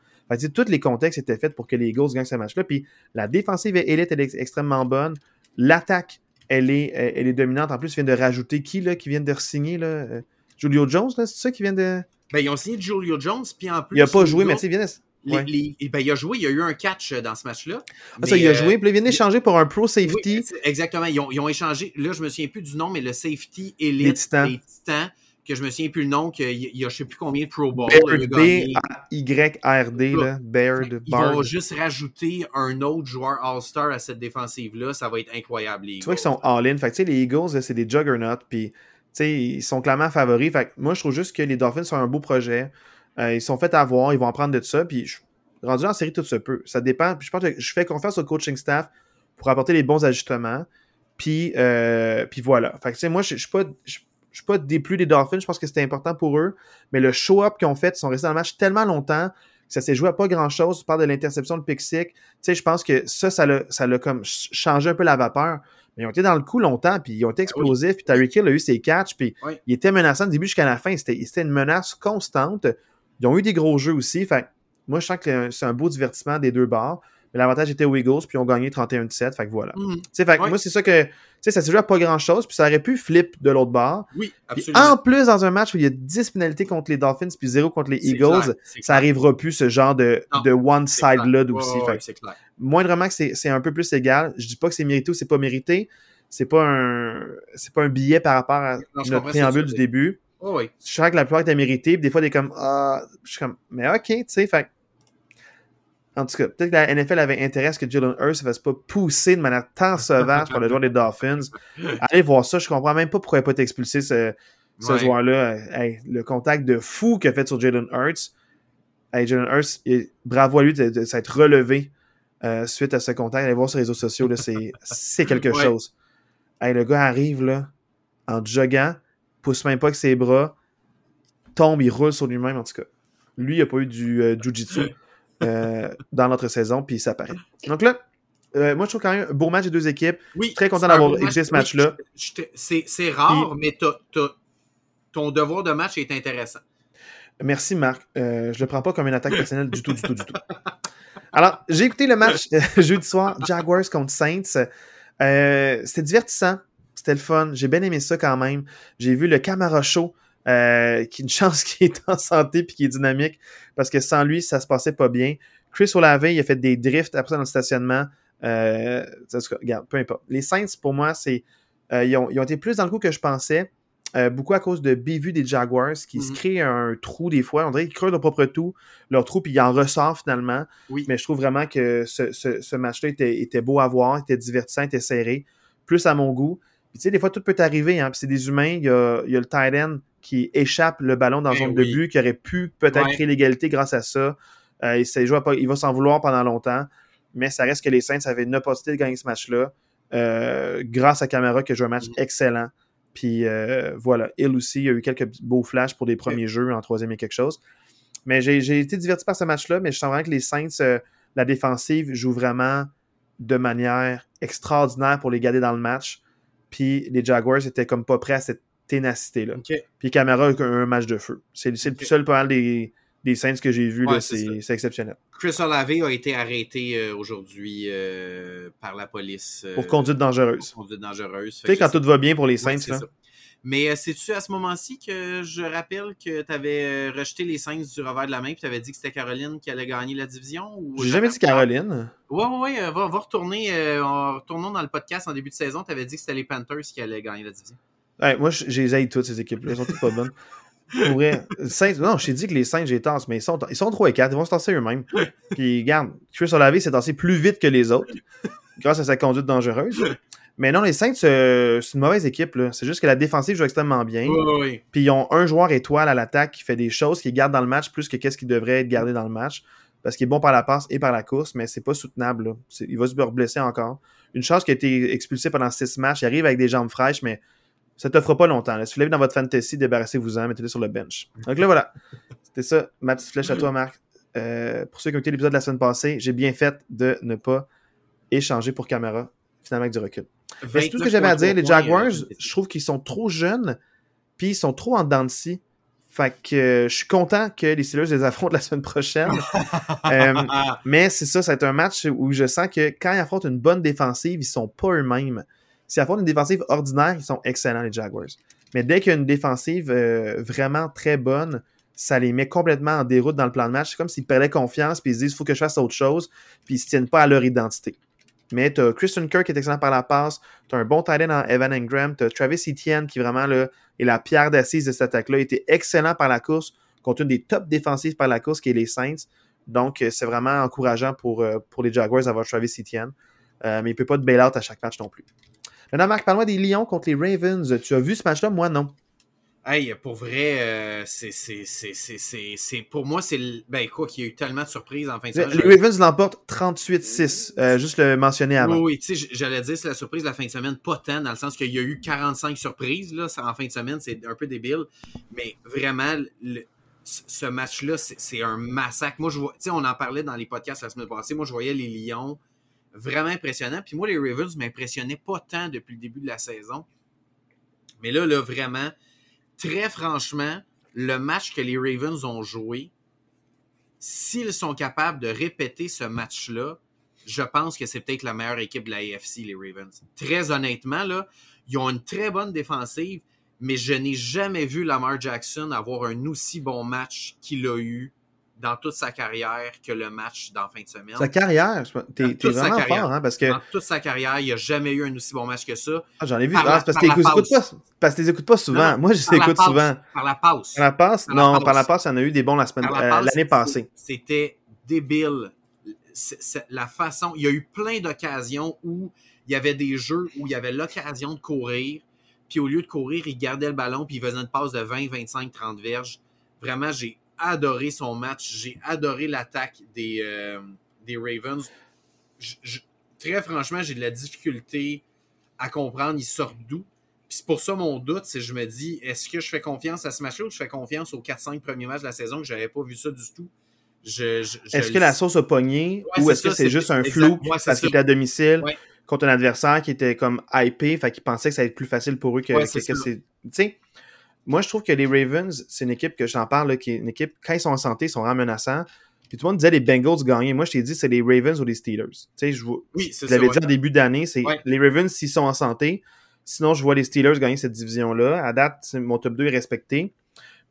Tous les contextes étaient faits pour que les Eagles gagnent ce match-là. Puis la défensive élite, elle est extrêmement bonne. L'attaque, elle est, elle est dominante. En plus, ils viennent de rajouter qui, là, qui vient de signer, là? euh, Julio Jones, là, c'est ça qui vient de... Ben, ils ont signé Julio Jones, puis en plus. Il a pas les joué, de... les- ouais. les- eh ben, il a joué, il y a eu un catch euh, dans ce match-là. Ah, ça, il a joué, euh, puis il vient d'échanger pour un pro safety. oui, exactement. Ils ont, ils ont échangé. Là, je me souviens plus du nom, mais le safety Les élite Titans. des Titans, que je me souviens plus le nom, qu'il y a- il y a je sais plus combien de Pro Bowl. B-Y-R-D, là. Baird, Ils vont juste rajouter un autre joueur All-Star à cette défensive-là. Ça va être incroyable, les Tu vois qu'ils sont all-in. Fait que, tu sais, les Eagles, c'est des juggernauts, puis, ils sont clairement favoris. Moi, je trouve juste que les Dolphins sont un beau projet. Euh, ils sont faits avoir, ils vont apprendre de ça, puis je- rendu en série, tout se peut. Ça dépend. Je pense que je fais confiance au coaching staff pour apporter les bons ajustements. Puis, euh, voilà. Moi, je je suis pas... déplu des Dolphins, je pense que c'était important pour eux, mais le show-up qu'ils ont fait, ils sont restés dans le match tellement longtemps que ça s'est joué à pas grand-chose. Tu parles de l'interception de Pixic. Je pense que ça, ça l'a ça comme ch- changé un peu la vapeur. Mais ils ont été dans le coup longtemps, puis ils ont été explosifs, puis Tyreek Hill a eu ses catchs, puis Oui. il était menaçant du début jusqu'à la fin. C'était une menace constante. Ils ont eu des gros jeux aussi. Fait moi, je sens que c'est un beau divertissement des deux bords. Mais l'avantage était aux Eagles, puis ils ont gagné 31-17. Fait que voilà. Fait que Ouais. moi, c'est ça que. Ça s'est joué à pas grand-chose, puis ça aurait pu flip de l'autre bord. Oui, Puis absolument. en plus, dans un match où il y a 10 pénalités contre les Dolphins, puis 0 contre les Eagles, clair, ça arrivera plus ce genre de, Non, de one-side-là aussi. Ouais, Fait clair. moindrement que c'est un peu plus égal. Je dis pas que c'est mérité ou c'est pas mérité. C'est pas un c'est pas un billet par rapport à Non, notre préambule du début. Oh, oui. Je sens que la plupart étaient mérités. Puis des fois, des comme ah, je suis comme mais ok, tu sais, fait en tout cas, peut-être que la NFL avait intérêt à ce que Jalen Hurts ne se fasse pas pousser de manière tant sauvage par le joueur des Dolphins. Allez voir ça, je comprends même pas pourquoi il n'a pas été expulsé ce, ce Ouais. joueur-là. Hey, le contact de fou qu'il a fait sur Jalen Hurts. Hey, Jalen Hurts, il- bravo à lui de, de s'être relevé euh, suite à ce contact. Allez voir sur les réseaux sociaux, c'est, c'est quelque Ouais. chose. Hey, le gars arrive là, en joguant, pousse même pas avec ses bras, tombe, il roule sur lui-même en tout cas. Lui, il n'a pas eu du euh, jujitsu euh, dans notre saison, puis ça paraît. Donc là, euh, moi, je trouve quand même un beau match des deux équipes. Oui, Très content d'avoir écouté ce match-là. C'est rare, mais ton devoir de match est intéressant. Merci, Marc. Euh, je le prends pas comme une attaque personnelle du tout, du tout, du tout. Alors, j'ai écouté le match euh, jeudi soir, Jaguars contre Saints. C'était divertissant. C'était le fun. J'ai bien aimé ça quand même. J'ai vu le Camara Show, euh, qui une chance qu'il est en santé puis qui est dynamique, parce que sans lui, ça se passait pas bien. Chris Olave, il a fait des drifts après ça dans le stationnement. Euh, regarde, peu importe. Les Saints, pour moi, c'est euh, ils, ont, ils ont été plus dans le coup que je pensais. Euh, beaucoup à cause de bévues des Jaguars qui se Mhm. créent un trou des fois. On dirait qu'ils creusent leur propre trou, leur trou, puis ils en ressortent finalement. Oui. Mais je trouve vraiment que ce, ce- ce match-là était, était beau à voir, était divertissant, était serré, plus à mon goût. Puis tu sais, des fois, tout peut arriver. Hein, puis c'est des humains. Il y a, il y a le tight end qui échappe le ballon dans la Eh zone oui. de but, qui aurait pu peut-être Ouais. créer l'égalité grâce à ça. Euh, il, s'est joué à pas- il va s'en vouloir pendant longtemps. Mais ça reste que les Saints avaient une opportunité de gagner ce match-là. euh, grâce à Camara qui a joué un match Mhm. excellent. Puis euh, voilà, il aussi, il y a eu quelques beaux flashs pour des premiers jeux en troisième et quelque chose. Mais j'ai été diverti par ce match-là, mais je sens vraiment que les Saints, la défensive, joue vraiment de manière extraordinaire pour les garder dans le match. Puis les Jaguars étaient comme pas prêts à cette ténacité-là. Puis Camara a un match de feu. C'est c'est Ok. le seul pas mal des, des Saints que j'ai vu. Ouais, c'est exceptionnel. Chris Olave a été arrêté euh, aujourd'hui euh, par la police. euh, Pour conduite dangereuse. pour conduite dangereuse. Tu sais, quand tout va bien pour les Saints, Ouais, c'est là. ça. Mais c'est-tu à ce moment-ci que je rappelle que tu avais rejeté les Saints du revers de la main et tu avais dit que c'était Caroline qui allait gagner la division? J'ai jamais dit Caroline. Ouais, ouais, ouais. Va, va retourner. en- retournons dans le podcast en début de saison. Tu avais dit que c'était les Panthers qui allaient gagner la division. Moi, je- j'ai les toutes ces équipes-là. Elles sont toutes pas bonnes. Pour vrai. Saints, non, je t'ai dit que les Saints, j'ai tasse, mais ils sont, ils sont 3 et 4, ils vont se tasser eux-mêmes. Puis, regarde, Chris Olave s'est tassé plus vite que les autres, grâce à sa conduite dangereuse. Mais non, les Saints, euh, c'est une mauvaise équipe. C'est juste que la défensive joue extrêmement bien. Oui, oui. Puis ils ont un joueur étoile à l'attaque qui fait des choses, qui garde dans le match plus que qu'est-ce qui devrait être gardé dans le match. Parce qu'il est bon par la passe et par la course, mais c'est pas soutenable. Il va se blesser encore. Une chance qu'il a été expulsé pendant six matchs. Il arrive avec des jambes fraîches, mais ça t'offre pas longtemps. Là. Si vous l'avez dans votre fantasy, débarrassez-vous-en, mettez-le sur le bench. Donc là, voilà. C'était ça, ma petite flèche à toi, Marc. Euh, pour ceux qui ont écouté l'épisode de la semaine passée, j'ai bien fait de ne pas échanger pour caméra, finalement avec du recul. C'est tout ce que j'avais à dire. Les 29,3 Jaguars, euh, je trouve qu'ils sont trop jeunes, puis ils sont trop en dents de scie. Fait que euh, je suis content que les Steelers les affrontent la semaine prochaine. Euh, mais c'est ça, c'est un match où je sens que quand ils affrontent une bonne défensive, ils sont pas eux-mêmes. S'ils affrontent une défensive ordinaire, ils sont excellents, les Jaguars. Mais dès qu'il y a une défensive euh, vraiment très bonne, ça les met complètement en déroute dans le plan de match. C'est comme s'ils perdaient confiance, puis ils se disent, il faut que je fasse autre chose, puis ils se tiennent pas à leur identité. Mais tu as Christian Kirk qui est excellent par la passe, tu as un bon end en Evan Ingram, tu as Travis Etienne qui vraiment la pierre d'assise de cette attaque-là, était excellent par la course contre une des top défensives par la course qui est les Saints. Donc, euh, c'est vraiment encourageant pour, euh, pour les Jaguars d'avoir Travis Etienne. Mais il ne peut pas de bail-out à chaque match non plus. Maintenant, Marc, parle-moi des Lions contre les Ravens. Tu as vu ce match-là? Moi, non. Hey, pour vrai, euh, c'est, pour moi, c'est. Ben, quoi, qu'il y a eu tellement de surprises en fin de Les semaine. Ravens l'emportent 38-6. Euh, juste le mentionner avant. Oui, oui, tu sais, j'allais dire, c'est la surprise de la fin de semaine, pas tant, dans le sens qu'il y a eu 45 surprises, là, en fin de semaine, c'est un peu débile, mais vraiment, le- ce match-là, c'est c'est un massacre. Moi, je vois, tu sais, on en parlait dans les podcasts la semaine passée, moi, je voyais les Lions vraiment impressionnants, puis moi, les Ravens m'impressionnaient pas tant depuis le début de la saison, mais là, là, vraiment, très franchement, le match que les Ravens ont joué, s'ils sont capables de répéter ce match-là, je pense que c'est peut-être la meilleure équipe de la AFC, les Ravens. Très honnêtement, là, ils ont une très bonne défensive, mais je n'ai jamais vu Lamar Jackson avoir un aussi bon match qu'il a eu dans toute sa carrière que le match dans la fin de semaine. Sa carrière, t'es vraiment carrière. fort, hein, parce que Dans toute sa carrière, il n'a jamais eu un aussi bon match que ça. ah, j'en ai vu. Ah, parce par que tu pas, parce que les écoutes pas souvent. Non, Moi, je les écoute passe, souvent. Par la passe. Par la passe? Par la non, passe. par la passe, il y en a eu des bons la euh, l'année passée. C'était débile. La façon. Il y a eu plein d'occasions où il y avait des jeux où il y avait l'occasion de courir. Puis au lieu de courir, il gardait le ballon puis il faisait une passe de 20, 25, 30 verges. Vraiment, j'ai adoré son match. J'ai adoré l'attaque des, euh, des Ravens. Très franchement, j'ai de la difficulté à comprendre ils sortent d'où? Puis c'est pour ça mon doute, c'est je me dis, est-ce que je fais confiance à ce match-là ou je fais confiance aux 4-5 premiers matchs de la saison que j'avais pas vu ça du tout? Je, je- je Est-ce que la sauce a pogné Ouais, ou est-ce que c'est juste un flou Ouais, parce qu'il était à domicile Ouais. contre un adversaire qui était comme hypé, fait qu'ils pensaient que ça allait être plus facile pour eux que, c'est. Tu sais, moi je trouve que les Ravens, c'est une équipe que j'en parle, là, qui est une équipe, quand ils sont en santé, ils sont vraiment menaçants. Puis tout le monde disait les Bengals gagner. Moi je t'ai dit c'est les Ravens ou les Steelers. Tu sais, je vous Oui, je l'avais ouais. dit en début d'année, c'est Ouais. les Ravens s'ils sont en santé. Sinon, je vois les Steelers gagner cette division-là. À date, mon top 2 est respecté.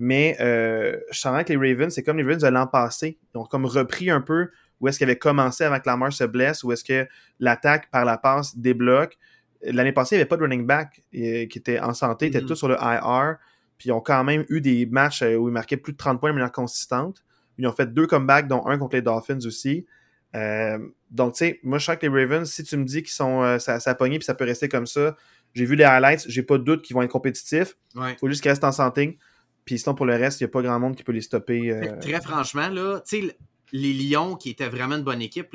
Mais euh, je sens que les Ravens, c'est comme les Ravens de l'an passé. Ils ont comme repris un peu où est-ce qu'ils avaient commencé avant que Lamar se blesse, où est-ce que l'attaque par la passe débloque. L'année passée, il n'y avait pas de running back euh, qui était en santé, ils étaient Mhm. tous sur le IR. Puis ils ont quand même eu des matchs euh, où ils marquaient plus de 30 points de manière consistante. Ils ont fait deux comebacks, dont un contre les Dolphins aussi. Euh, donc, tu sais, moi, je sens que les Ravens, si tu me dis qu'ils sont euh, ça, ça a pogné puis ça peut rester comme ça, j'ai vu les highlights, j'ai pas de doute qu'ils vont être compétitifs. Ouais. faut juste qu'ils restent en santé. Puis sinon, pour le reste, il n'y a pas grand monde qui peut les stopper. euh, Très franchement, là, tu sais, les Lions, qui étaient vraiment une bonne équipe,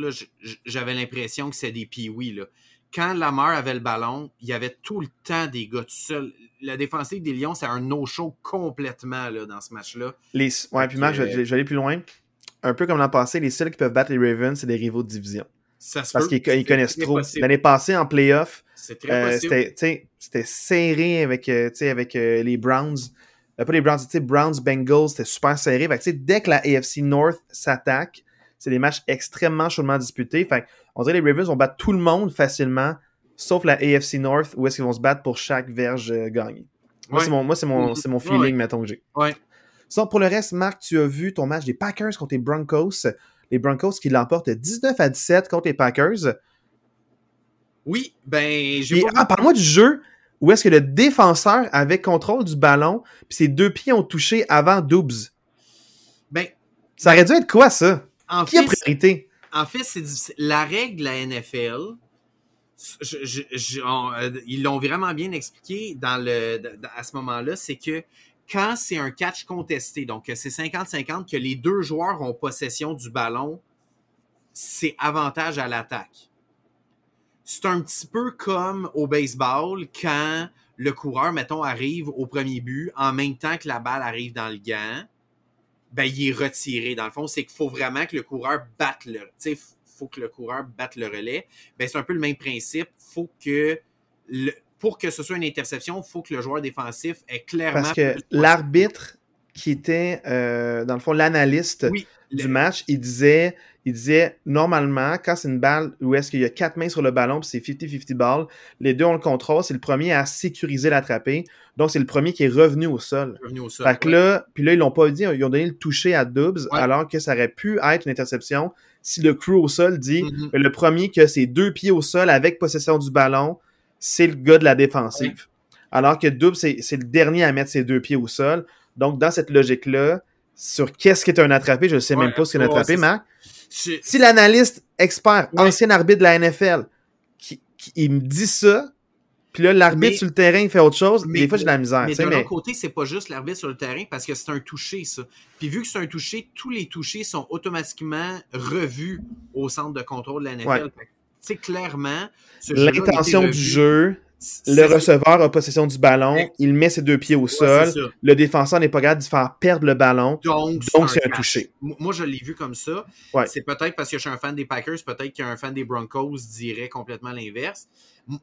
j'avais l'impression que c'était des pee là. Quand Lamar avait le ballon, il y avait tout le temps des gars tout seuls. La défensive des Lions, c'est un no-show complètement là, dans ce match-là. Les... Ouais, puis Marc, je, euh, aller plus loin. Un peu comme l'an passé, les seuls qui peuvent battre les Ravens, c'est des rivaux de division. Ça se Parce qu'ils connaissent trop. L'année passée, en playoff, euh, c'était serré avec, euh, avec euh, les Browns. Pas les Browns, Browns, Bengals, c'était super serré. Fait que, dès que la AFC North s'attaque, c'est des matchs extrêmement chaudement disputés. Fait on dirait que les Ravens vont battre tout le monde facilement, sauf la AFC North, où est-ce qu'ils vont se battre pour chaque verge euh, gagnée. Moi, Ouais. c'est mon, moi, c'est mon, Mhm. c'est mon feeling, ouais. mettons, que j'ai. Ouais. Sinon, pour le reste, Marc, tu as vu ton match des Packers contre les Broncos. Les Broncos qui l'emportent 19 à 17 contre les Packers. Oui, ben, j'ai ah, parle-moi du jeu où est-ce que le défenseur avait contrôle du ballon, puis ses deux pieds ont touché avant Doubs. Ben, ça aurait dû être quoi, ça? En Qui a priorité? En fait, c'est la règle de la NFL. Euh, ils l'ont vraiment bien expliqué dans le, à ce moment-là, c'est que quand c'est un catch contesté, donc c'est 50-50, que les deux joueurs ont possession du ballon, c'est avantage à l'attaque. C'est un petit peu comme au baseball, quand le coureur, mettons, arrive au premier but en même temps que la balle arrive dans le gant, ben, il est retiré. Dans le fond, c'est qu'il faut vraiment que le coureur batte le. Tu faut que le coureur batte le relais. Ben, c'est un peu le même principe. Faut que pour que ce soit une interception, il faut que le joueur défensif ait clairement. Parce que l'arbitre qui était, euh, dans le fond, l'analyste du match, il disait, il disait normalement, quand c'est une balle où est-ce qu'il y a quatre mains sur le ballon, puis c'est 50-50 ball, les deux ont le contrôle, c'est le premier à sécuriser l'attraper. Donc, c'est le premier qui est revenu au sol. Revenu au sol. Fait que là, puis là, ils l'ont pas dit, ils ont donné le toucher à Dubs, alors que ça aurait pu être une interception si le crew au sol dit mm-hmm. le premier qui a ses deux pieds au sol avec possession du ballon, c'est le gars de la défensive. Alors que Dubs, c'est le dernier à mettre ses deux pieds au sol. Donc, dans cette logique-là, sur qu'est-ce qui est un attrapé, je ne sais même pas ce qu'est un attrapé, mais si l'analyste expert, ancien arbitre de la NFL, qui, il me dit ça, puis là, l'arbitre sur le terrain, il fait autre chose. Mais, des fois, j'ai de la misère. Mais de l'autre côté, c'est pas juste l'arbitre sur le terrain parce que c'est un toucher, ça. Puis vu que c'est un toucher, tous les touchés sont automatiquement revus au centre de contrôle de la NFL. Tu sais, clairement. L'intention du jeu, le receveur a possession du ballon, il met ses deux pieds au sol, le défenseur n'est pas capable de faire perdre le ballon, donc c'est un, toucher. Moi, je l'ai vu comme ça. C'est peut-être parce que je suis un fan des Packers, peut-être qu'un fan des Broncos dirait complètement l'inverse.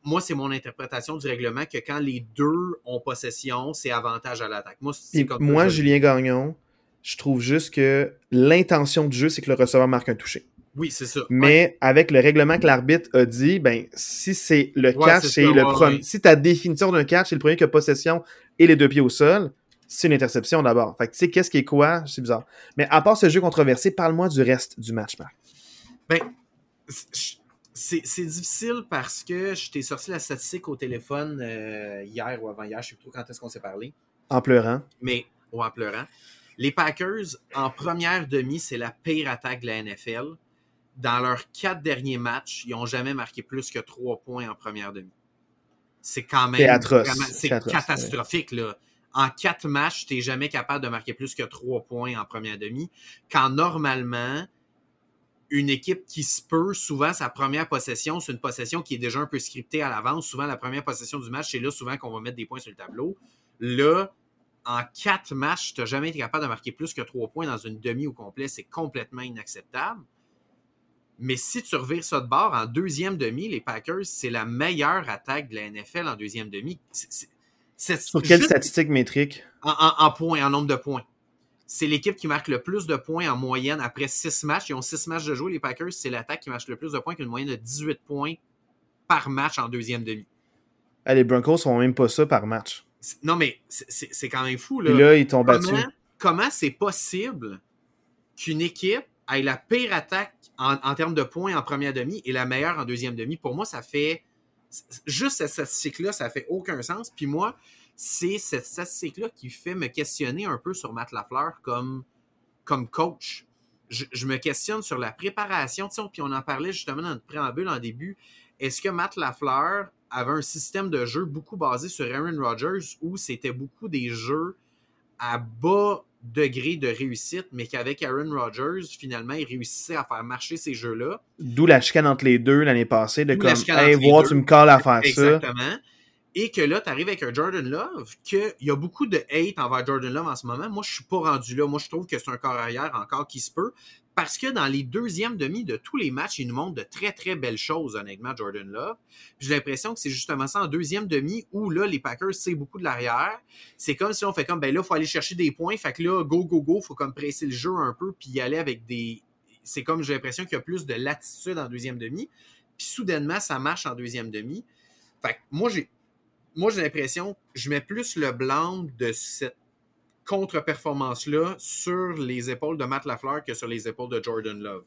Moi, c'est mon interprétation du règlement que quand les deux ont possession, c'est avantage à l'attaque. Moi, moi Julien Gagnon, je trouve juste que l'intention du jeu, c'est que le receveur marque un toucher. Oui, c'est ça. Mais avec le règlement que l'arbitre a dit, ben, si c'est le catch, c'est le premier. Si ta définition d'un catch, c'est le premier qui a possession et les deux pieds au sol, c'est une interception d'abord. Fait que tu sais, qu'est-ce qui est quoi? C'est bizarre. Mais à part ce jeu controversé, parle-moi du reste du match, Marc. Ben, c'est difficile parce que je t'ai sorti la statistique au téléphone euh, hier ou avant-hier, je sais plus trop quand est-ce qu'on s'est parlé. En pleurant. Mais, ou en pleurant. Les Packers, en première demi, c'est la pire attaque de la NFL dans leurs quatre derniers matchs, ils n'ont jamais marqué plus que trois points en première demi. C'est quand même. C'est catastrophique, là. En quatre matchs, tu n'es jamais capable de marquer plus que trois points en première demi. Quand normalement, une équipe qui se peut, souvent sa première possession, c'est une possession qui est déjà un peu scriptée à l'avance. Souvent, la première possession du match, c'est là souvent qu'on va mettre des points sur le tableau. Là, en quatre matchs, tu n'as jamais été capable de marquer plus que trois points dans une demi au complet. C'est complètement inacceptable. Mais si tu revires ça de bord, en deuxième demi, les Packers, c'est la meilleure attaque de la NFL en deuxième demi. Sur quelle statistique métrique? En, points, en nombre de points. C'est l'équipe qui marque le plus de points en moyenne après six matchs. Ils ont six matchs de jouer. Les Packers, c'est l'attaque qui marque le plus de points qu'une moyenne de 18 points par match en deuxième demi. Ah, les Broncos font même pas ça par match. Non, mais c'est quand même fou. Là, là ils t'ont battu. Comment c'est possible qu'une équipe ait la pire attaque en, termes de points en première demi et la meilleure en deuxième demi. Pour moi, ça fait. Juste cette statistique-là, ça fait aucun sens. Puis moi, c'est cette statistique-là qui fait me questionner un peu sur Matt Lafleur comme, comme coach. Je, me questionne sur la préparation. Puis on en parlait justement dans notre préambule en début. Est-ce que Matt Lafleur avait un système de jeu beaucoup basé sur Aaron Rodgers ou c'était beaucoup des jeux à bas degré de réussite, mais qu'avec Aaron Rodgers, finalement, il réussissait à faire marcher ces jeux-là. D'où la chicane entre les deux l'année passée, de comme, hey, voir, tu me colles à faire ça. Exactement. Et que là, tu arrives avec un Jordan Love, qu'il y a beaucoup de hate envers Jordan Love en ce moment. Moi, je suis pas rendu là. Moi, je trouve que c'est un corps arrière encore qui se peut. Parce que dans les deuxièmes demi de tous les matchs, il nous montre de très, très belles choses, honnêtement, Jordan Love. J'ai l'impression que c'est justement ça en deuxième demi où là, les Packers, c'est beaucoup de l'arrière. C'est comme si on fait comme, ben là, il faut aller chercher des points. Fait que là, go, go, go, faut comme presser le jeu un peu puis y aller avec des. C'est comme j'ai l'impression qu'il y a plus de latitude en deuxième demi. Puis soudainement, ça marche en deuxième demi. Fait que moi, j'ai. Moi, j'ai l'impression, je mets plus le blanc de cette contre-performance-là sur les épaules de Matt Lafleur que sur les épaules de Jordan Love.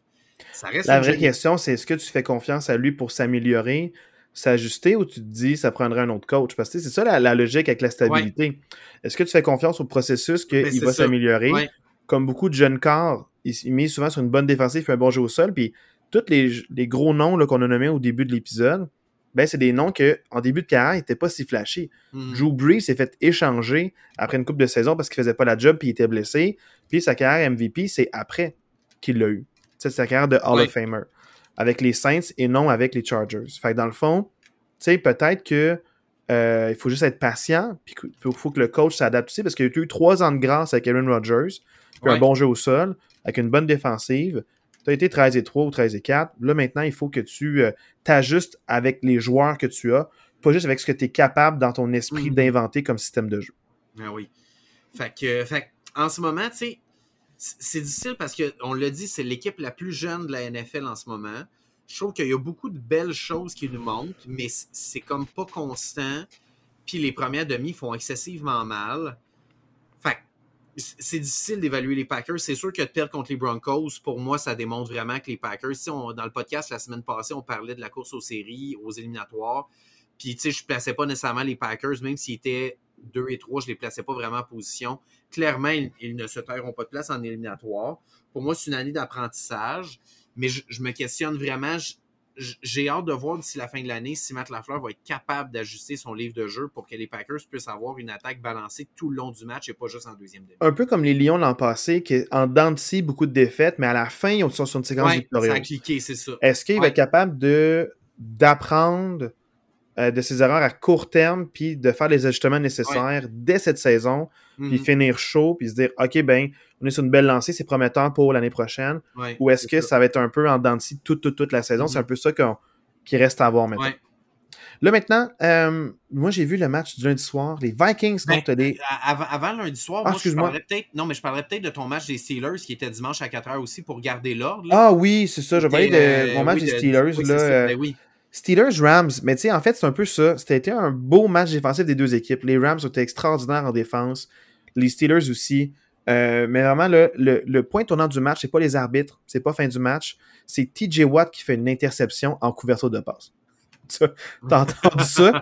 La vraie question, c'est est-ce que tu fais confiance à lui pour s'améliorer? s'ajuster ou tu te dis ça prendrait un autre coach? Parce que c'est ça la, logique avec la stabilité. Est-ce que tu fais confiance au processus qu'il ben, va s'améliorer? Comme beaucoup de jeunes corps, ils, misent souvent sur une bonne défensive et un bon jeu au sol. Puis tous les, gros noms qu'on a nommés au début de l'épisode, ben, c'est des noms que en début de carrière n'étaient pas si flashy. Hmm. Drew Brees s'est fait échanger après une coupe de saison parce qu'il faisait pas la job puis il était blessé. Puis sa carrière MVP, c'est après qu'il l'a eu. C'est sa carrière de Hall of Famer. Avec les Saints et non avec les Chargers. Fait que dans le fond, tu sais, peut-être que euh, il faut juste être patient, puis il faut, que le coach s'adapte aussi, parce qu'il y a eu trois ans de grâce avec Aaron Rodgers, puis un bon jeu au sol, avec une bonne défensive. Tu as été 13 et 3 ou 13 et 4. Là, maintenant, il faut que tu euh, t'ajustes avec les joueurs que tu as, pas juste avec ce que tu es capable dans ton esprit mhm. d'inventer comme système de jeu. Ah oui. Fait que, fait, en ce moment, tu sais, c'est difficile parce qu'on l'a dit, c'est l'équipe la plus jeune de la NFL en ce moment. Je trouve qu'il y a beaucoup de belles choses qui nous montrent, mais c'est comme pas constant. Puis les premières demi font excessivement mal. C'est difficile d'évaluer les Packers. C'est sûr que de perdre contre les Broncos, pour moi, ça démontre vraiment que les Packers, si on, dans le podcast la semaine passée, on parlait de la course aux séries, aux éliminatoires. Puis, tu sais, je plaçais pas nécessairement les Packers, même s'ils étaient 2 et 3, je les plaçais pas vraiment en position. Clairement, ils, ne se tairont pas de place en éliminatoire. Pour moi, c'est une année d'apprentissage, mais je, me questionne vraiment. J'ai hâte de voir d'ici la fin de l'année si Matt Lafleur va être capable d'ajuster son livre de jeu pour que les Packers puissent avoir une attaque balancée tout le long du match et pas juste en deuxième demi. Un peu comme les Lions l'an passé, qui en dents de beaucoup de défaites, mais à la fin, ils sont sur une séquence victorieuse. Ça a cliqué, c'est ça. Est-ce qu'il va être capable de d'apprendre euh, de ses erreurs à court terme, puis de faire les ajustements nécessaires dès cette saison, puis mhm. finir chaud, puis se dire, OK, ben, on est sur une belle lancée, c'est prometteur pour l'année prochaine. ou est-ce que ça. va être un peu en dents toute, toute, toute la saison? C'est un mhm. peu ça qui reste à voir maintenant. Là, maintenant, euh, moi, j'ai vu le match du lundi soir, les Vikings ben, contre les. Avant, avant lundi soir, ah, moi, je parlerais peut-être. Non, mais je parlerais peut-être de ton match des Steelers qui était dimanche à 4h aussi pour garder l'ordre. Ah oui, c'est ça. Je parlais de euh, mon match des Steelers. là, ben oui. Steelers-Rams, mais tu sais, en fait, c'est un peu ça. C'était un beau match défensif des deux équipes. Les Rams ont été extraordinaires en défense. Les Steelers aussi. Euh, mais vraiment, le, le, point tournant du match, c'est pas les arbitres, c'est pas fin du match. C'est TJ Watt qui fait une interception en couverture de passe. T'as entendu ça?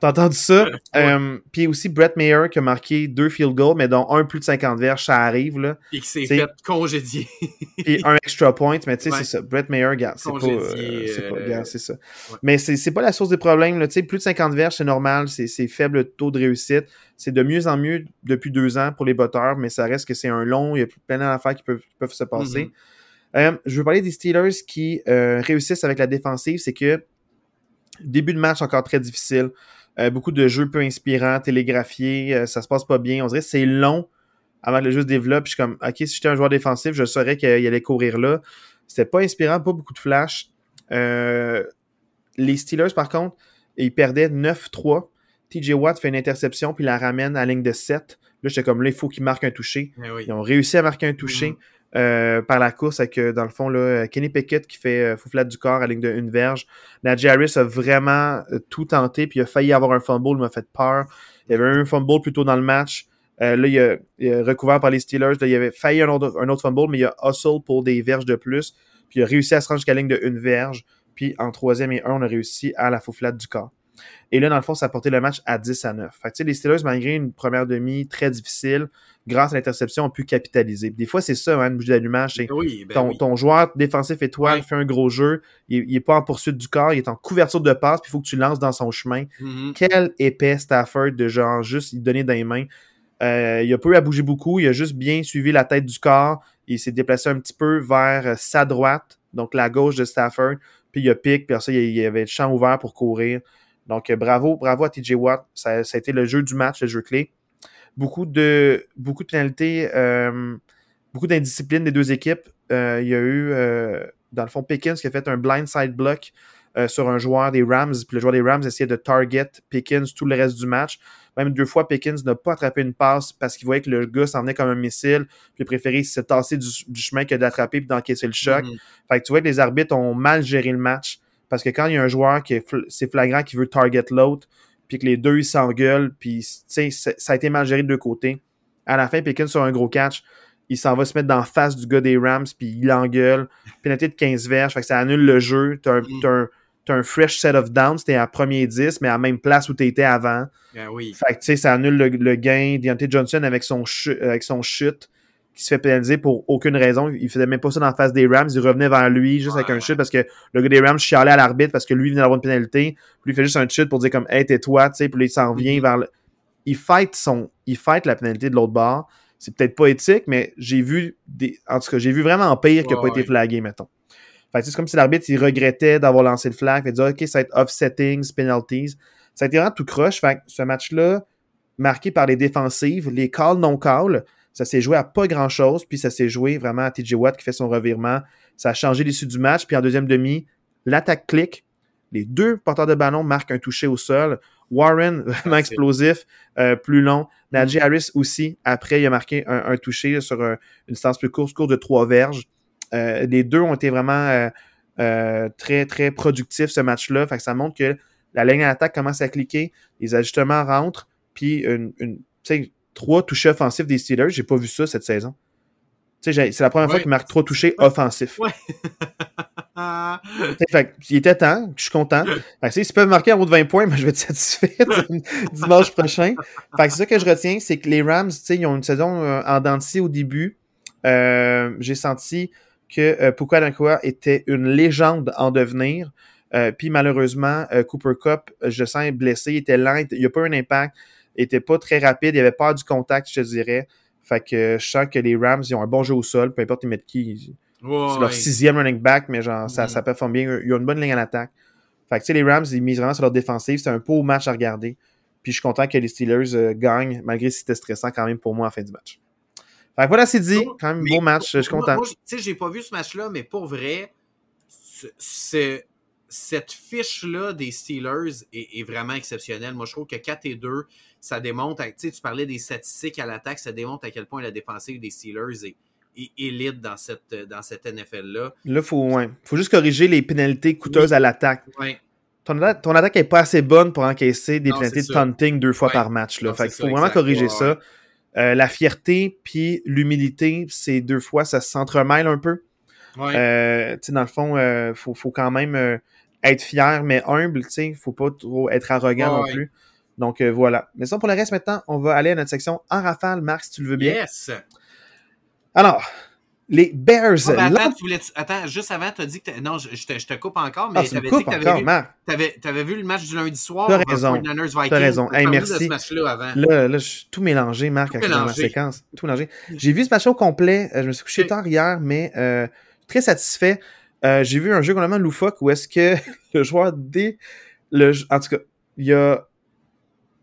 T'as entendu ça? Euh, puis aussi Brett Mayer qui a marqué deux field goals, mais dont un plus de 50 verges, ça arrive. Là. Et qui s'est fait congédier. puis un extra point, mais tu sais, c'est ça. Brett Mayer, gars, c'est pas. Euh, c'est ça. Mais c'est pas la source des problèmes. Là. Plus de 50 verges, c'est normal. C'est faible taux de réussite. C'est de mieux en mieux depuis deux ans pour les botteurs, mais ça reste que c'est un long. Il y a plein d'affaires qui peuvent, peuvent se passer. Mm-hmm. Euh, je veux parler des Steelers qui réussissent avec la défensive. C'est que Début de match encore très difficile. Euh, beaucoup de jeux peu inspirants, télégraphiés, euh, ça se passe pas bien. On dirait que c'est long avant que le jeu se développe. je suis comme, ok, si j'étais un joueur défensif, je saurais qu'il allait courir là. C'était pas inspirant, pas beaucoup de flash. Euh, les Steelers, par contre, ils perdaient 9-3. TJ Watt fait une interception, puis la ramène à la ligne de 7. Là, j'étais comme là, il faut qu'il marque un toucher. Eh ils ont réussi à marquer un toucher. Mm-hmm. Euh, par la course avec, euh, dans le fond, là, Kenny Pickett qui fait euh, fouflade du corps à ligne de une verge. Najee Harris a vraiment tout tenté, puis il a failli avoir un fumble, il m'a fait peur. Il y avait un fumble plus tôt dans le match. là, il a, recouvert par les Steelers. il avait failli un autre, un autre fumble, mais il a hustle pour des verges de plus. Puis il a réussi à se rendre jusqu'à la ligne de une verge. Puis en troisième et un, on a réussi à la fouflade du corps. Et là, dans le fond, ça a porté le match à 10 à 9. Fait que, les Steelers, malgré une première demi très difficile, grâce à l'interception, ont pu capitaliser. Des fois, c'est ça, hein, une bougie d'allumage. C'est ben ton, joueur défensif étoile fait un gros jeu, il, n'est est pas en poursuite du corps, il est en couverture de passe, puis il faut que tu lances dans son chemin. Mm-hmm. Quel épais Stafford de genre juste il donner dans les mains. Euh, il a peu à bouger beaucoup, il a juste bien suivi la tête du corps, il s'est déplacé un petit peu vers sa droite, donc la gauche de Stafford, puis il a pique, puis après ça, il y avait le champ ouvert pour courir. Donc, bravo, bravo à TJ Watt. Ça, ça, a été le jeu du match, le jeu clé beaucoup de, beaucoup de pénalités, euh, beaucoup d'indiscipline des deux équipes. Euh, il y a eu, euh, dans le fond, Pickens qui a fait un blind side block sur un joueur des Rams. Puis le joueur des Rams essayait de target Pickens tout le reste du match. Même deux fois, Pickens n'a pas attrapé une passe parce qu'il voyait que le gars s'en venait comme un missile. Puis il a préféré se tasser du, chemin que d'attraper et d'encaisser le choc. Mm-hmm. Fait que tu vois que les arbitres ont mal géré le match. Parce que quand il y a un joueur qui est, c'est flagrant qui veut target l'autre, puis que les deux ils s'engueulent, puis ça a été mal géré de deux côtés. À la fin, Pickens sur un gros catch, il s'en va se mettre dans face du gars des Rams, puis il engueule. Pénalité de 15 verges, fait que ça annule le jeu. T'as un, un fresh set of downs, t'es à premier 10, mais à la même place où tu étais avant. Ben oui. Fait que, tu sais, ça annule le, le gain. Deontay Johnson avec son, avec son chute qui se fait pénaliser pour aucune raison. Il faisait même pas ça dans la face des Rams. Il revenait vers lui juste avec un chute parce que le gars des Rams chialait à l'arbitre parce que lui venait d'avoir une pénalité. Puis lui il fait juste un chute pour dire comme Hey, tais-toi, tu sais, puis il s'en vient Mhm. vers le. Il fight son. Il fight la pénalité de l'autre bord. C'est peut-être pas éthique, mais j'ai vu des. En tout cas, j'ai vu vraiment pire qui a Ouais, pas été flagué, mettons. Fait c'est comme si l'arbitre il regrettait d'avoir lancé le flag. Fait dire OK, ça va être offsettings, penalties. Ça a été vraiment tout croche. Fait que ce match-là, marqué par les défensives, les calls non calls, ça s'est joué à pas grand-chose, puis ça s'est joué vraiment à TJ Watt qui fait son revirement. Ça a changé l'issue du match, puis en deuxième demi, l'attaque clique. Les deux porteurs de ballon marquent un touché au sol. Warren, vraiment explosif, euh, plus long. Najee Harris aussi, après, il a marqué un, un touché là, sur un- une distance plus courte, courte de trois verges. Euh, les deux ont été vraiment euh, euh, très, très productifs ce match-là. Fait que ça montre que la ligne d'attaque commence à cliquer, les ajustements rentrent, puis une, une- trois touchés offensifs des Steelers. J'ai pas vu ça cette saison. C'est la première fois Ouais. qu'ils marquent trois touchés offensifs. Ouais. Fait il était temps, je suis content. Fait s'ils peuvent marquer en haut de 20 points, moi, je vais être satisfait dimanche prochain. Fait c'est ça que je retiens, c'est que les Rams, ils ont une saison euh, en dents au début. Euh, J'ai senti que euh, Puka Nakua était une légende en devenir. Euh, Puis malheureusement, euh, Cooper Cup, je le sens blessé, il était lent, il n'a pas eu un impact, était pas très rapide, il avait peur du contact, je te dirais. Fait que je sens que les Rams, ils ont un bon jeu au sol, peu importe ils mettent qui. c'est leur ouais. sixième running back, mais genre, ça, Mhm. ça performe bien. Ils ont une bonne ligne à l'attaque. Fait que, tu sais, les Rams, ils misent vraiment sur leur défensive. C'est un beau match à regarder. Puis je suis content que les Steelers euh, gagnent, malgré si c'était stressant quand même pour moi en fin du match. Fait que voilà, c'est dit. Quand même, Mais beau match. Je suis content. moi, tu sais, j'ai pas vu ce match-là, mais pour vrai, ce- ce- cette fiche-là des Steelers est, est vraiment exceptionnelle. Moi, je trouve que 4 et 2, ça démontre, tu sais, tu parlais des statistiques à l'attaque, ça démontre à quel point la défensive des Steelers est, est élite dans cette, dans cette NFL-là. Là, faut, ouais, faut juste corriger les pénalités coûteuses à l'attaque. Ton, ton attaque est pas assez bonne pour encaisser des Non, pénalités de taunting deux fois par match. Là. Non, fait ça, faut vraiment exact. corriger Ouais, ça. Euh, la fierté puis l'humilité, c'est deux fois, ça s'entremêle un peu. Euh, dans le fond, euh, faut, faut quand même être fier, mais humble, tu sais. Faut pas trop être arrogant non plus. Donc, euh, voilà. Mais ça, pour le reste, maintenant, on va aller à notre section en rafale, Marc, si tu le veux bien. yes! Alors, les Bears. Ah, ben, attends, l'an- tu voulais, attends, juste avant, tu as dit que. Non, je, je te, je te coupe encore, mais Ah, tu tu avais dit que tu avais, vu le match du lundi soir. T'as euh, raison. 49ers Vikings. T'as raison. Hey, merci. de ce match-là avant. Là, là, je suis tout mélangé, Marc, Tout dans mélangé. séquence. Tout mélangé. J'ai vu ce match au complet. Euh, je me suis couché tard hier, mais euh, très satisfait. Euh, J'ai vu un jeu complètement loufoque où est-ce que le joueur dé... le, en tout cas, il y a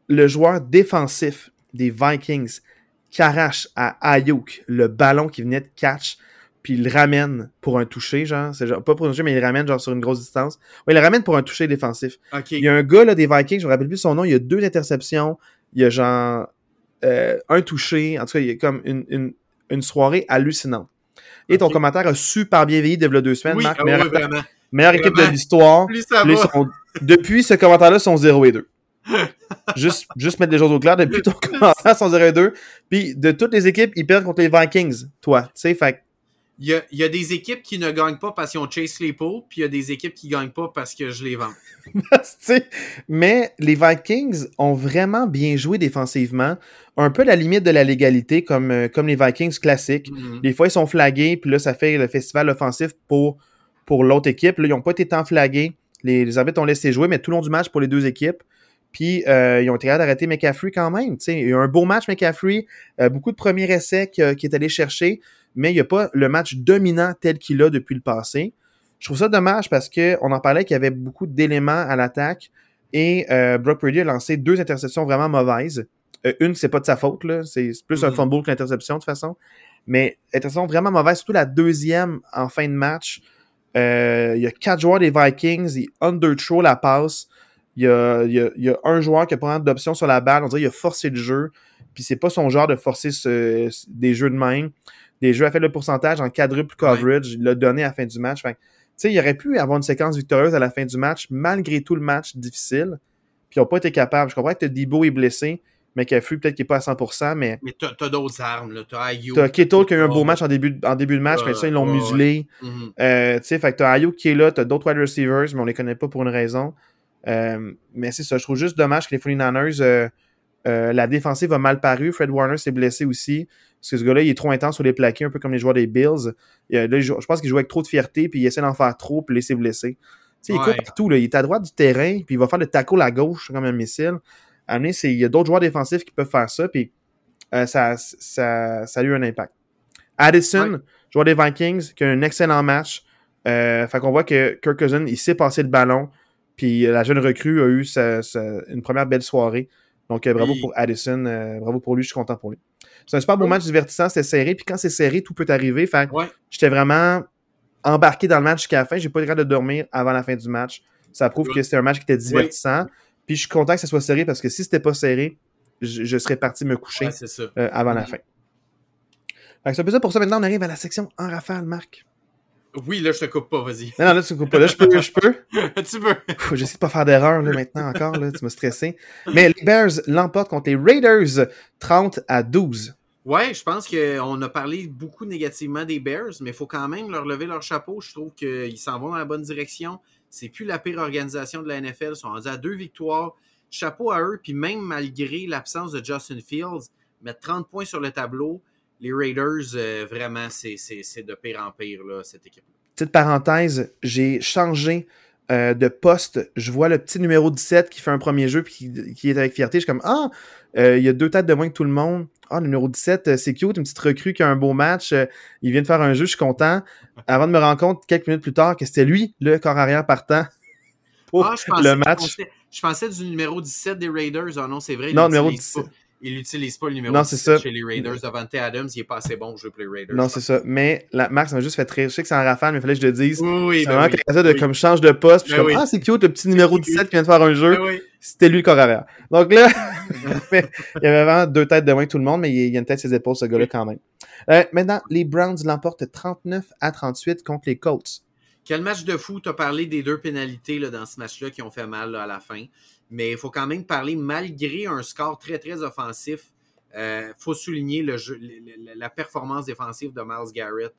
le joueur défensif des Vikings qui arrache à Ayuk le ballon qui venait de catch, puis il le ramène pour un toucher, genre, c'est genre pas pour un toucher, mais il le ramène genre sur une grosse distance. Ouais, il le ramène pour un toucher défensif. Il y a un gars là, des Vikings, je me rappelle plus son nom, il y a deux interceptions, il y a genre euh, un touché, en tout cas, il y a comme une, une, une soirée hallucinante. Et ton commentaire a super bien vieilli de deux semaines, oui, Marc. ah meilleure, équipe de l'histoire. Sont- Depuis ce commentaire-là, sont 0 et 2. juste, juste mettre les choses au clair. Depuis ton commentaire, ils sont 0 et 2. Puis de toutes les équipes, ils perdent contre les Vikings, toi. Tu sais, fait Il y, a, il y a des équipes qui ne gagnent pas parce qu'ils ont Chase Claypool, puis il y a des équipes qui gagnent pas parce que je les vends. Mais les Vikings ont vraiment bien joué défensivement, un peu la limite de la légalité, comme, euh, comme les Vikings classiques. Mhm. Des fois, ils sont flagués, puis là, ça fait le festival offensif pour, pour l'autre équipe. Là, ils n'ont pas été tant flagués. Les, les arbitres ont laissé jouer, mais tout le long du match pour les deux équipes. Puis, euh, ils ont été capables d'arrêter McCaffrey quand même. Il y a eu un beau match, McCaffrey. euh, beaucoup de premiers essais qui, qui est allé chercher, mais il n'y a pas le match dominant tel qu'il a depuis le passé. Je trouve ça dommage parce qu'on en parlait qu'il y avait beaucoup d'éléments à l'attaque et euh, Brock Purdy a lancé deux interceptions vraiment mauvaises. Euh, une, c'est pas de sa faute. C'est plus un Mhm. fumble que l'interception, de toute façon. Mais interception vraiment mauvaise, surtout la deuxième en fin de match. Euh, Il y a quatre joueurs des Vikings, ils underthrow la passe. Il y a, il y a- il y a un joueur qui a pas d'option sur la balle. On dirait qu'il a forcé le jeu. Puis c'est pas son genre de forcer ce- des jeux de même. Des jeux a fait le pourcentage en quadruple coverage. Il l'a donné à la fin du match. Fait que, tu sais, il aurait pu avoir une séquence victorieuse à la fin du match, malgré tout le match difficile. Puis ils n'ont pas été capables. Je comprends que Debo est blessé, McAfee, peut-être qu'il n'est pas à 100%, mais. Mais t'as as, d'autres armes, là. T'as Ayuk. T'as Kittle qui a eu un beau match en début, en début de match, mais ça, ils l'ont muselé. Mm -hmm. tu sais, fait que t'as Ayuk qui est là, t'as d'autres wide receivers, mais on les connaît pas pour une raison. Euh, mais c'est ça, je trouve juste dommage que les 49ers, euh, euh, la défensive a mal paru. Fred Warner s'est blessé aussi. Parce que ce gars-là, il est trop intense sur les plaqués, un peu comme les joueurs des Bills. là, je pense qu'il joue avec trop de fierté, puis il essaie d'en faire trop, puis laisser blesser. Tu sais, il court partout. Là. Il est à droite du terrain, puis il va faire le tackle à gauche comme un missile. Amener, il y a d'autres joueurs défensifs qui peuvent faire ça, puis ça, ça, ça, a eu un impact. Addison, joueur des Vikings, qui a un excellent match. fait qu'on voit que Kirk Cousin, il sait passer le ballon. Puis la jeune recrue a eu sa, sa, une première belle soirée. Donc euh, bravo oui. pour Addison, euh, bravo pour lui, je suis content pour lui. C'est un super beau oui. match divertissant, c'était serré. Puis quand c'est serré, tout peut arriver. Fait ouais. j'étais vraiment embarqué dans le match jusqu'à la fin. J'ai pas eu le droit de dormir avant la fin du match. Ça prouve oui. que c'était un match qui était divertissant. Puis je suis content que ça soit serré parce que si c'était pas serré, je, je, serais parti me coucher euh, avant la fin. Fait que c'est un peu ça pour ça. Maintenant, on arrive à la section en rafale, Marc. Oui, là, je te coupe pas, vas-y. Non, non, là, tu me coupes pas. Là, je peux. Je peux. tu peux. J'essaie de pas faire d'erreur, là, maintenant, encore, là. Tu m'as stressé. Mais les Bears l'emportent contre les Raiders 30 à 12. Ouais, je pense qu'on a parlé beaucoup négativement des Bears, mais il faut quand même leur lever leur chapeau. Je trouve qu'ils s'en vont dans la bonne direction. C'est plus la pire organisation de la NFL. Ils sont rendus à deux victoires. Chapeau à eux. Puis même malgré l'absence de Justin Fields, mettre 30 points sur le tableau, les Raiders, euh, vraiment, c'est de pire en pire, là, cette équipe. Petite parenthèse, j'ai changé euh, de poste. Je vois le petit numéro 17 qui fait un premier jeu puis qui, qui est avec fierté. Je suis comme Ah, euh, il y a deux têtes de moins que tout le monde. Ah, le numéro 17, c'est cute, une petite recrue qui a un beau match. il vient de faire un jeu, je suis content. Avant de me rendre compte, quelques minutes plus tard, que c'était lui, le corps arrière partant pour ah, je pensais, le match. Je pensais, je pensais, du numéro 17 des Raiders. Ah non, c'est vrai. Non, numéro 17. Il n'utilise pas le numéro non, 17 chez les Raiders. Davante Adams, il est pas assez bon pour jouer pour les Raiders. Non, c'est ça. Mais la Max m'a juste fait rire. Je sais que c'est un rafale, mais il fallait que je le dise. Oui, oui, c'est ben vraiment oui, quelque chose de oui. comme change de poste. Puis Ben je suis comme, oui. ah, c'est cute, le petit numéro 17 qui vient de faire un jeu. Ben oui. C'était lui le corps arrière. Donc là, il y avait vraiment deux têtes de moins tout le monde, mais il y a une tête ses épaules, ce gars-là, quand même. Euh, maintenant, les Browns l'emportent 39 à 38 contre les Colts. Quel match de fou. Tu as parlé des deux pénalités là, dans ce match-là qui ont fait mal là, à la fin. Mais il faut quand même parler, malgré un score très, très offensif, il euh, faut souligner le jeu, le, la performance défensive de Miles Garrett,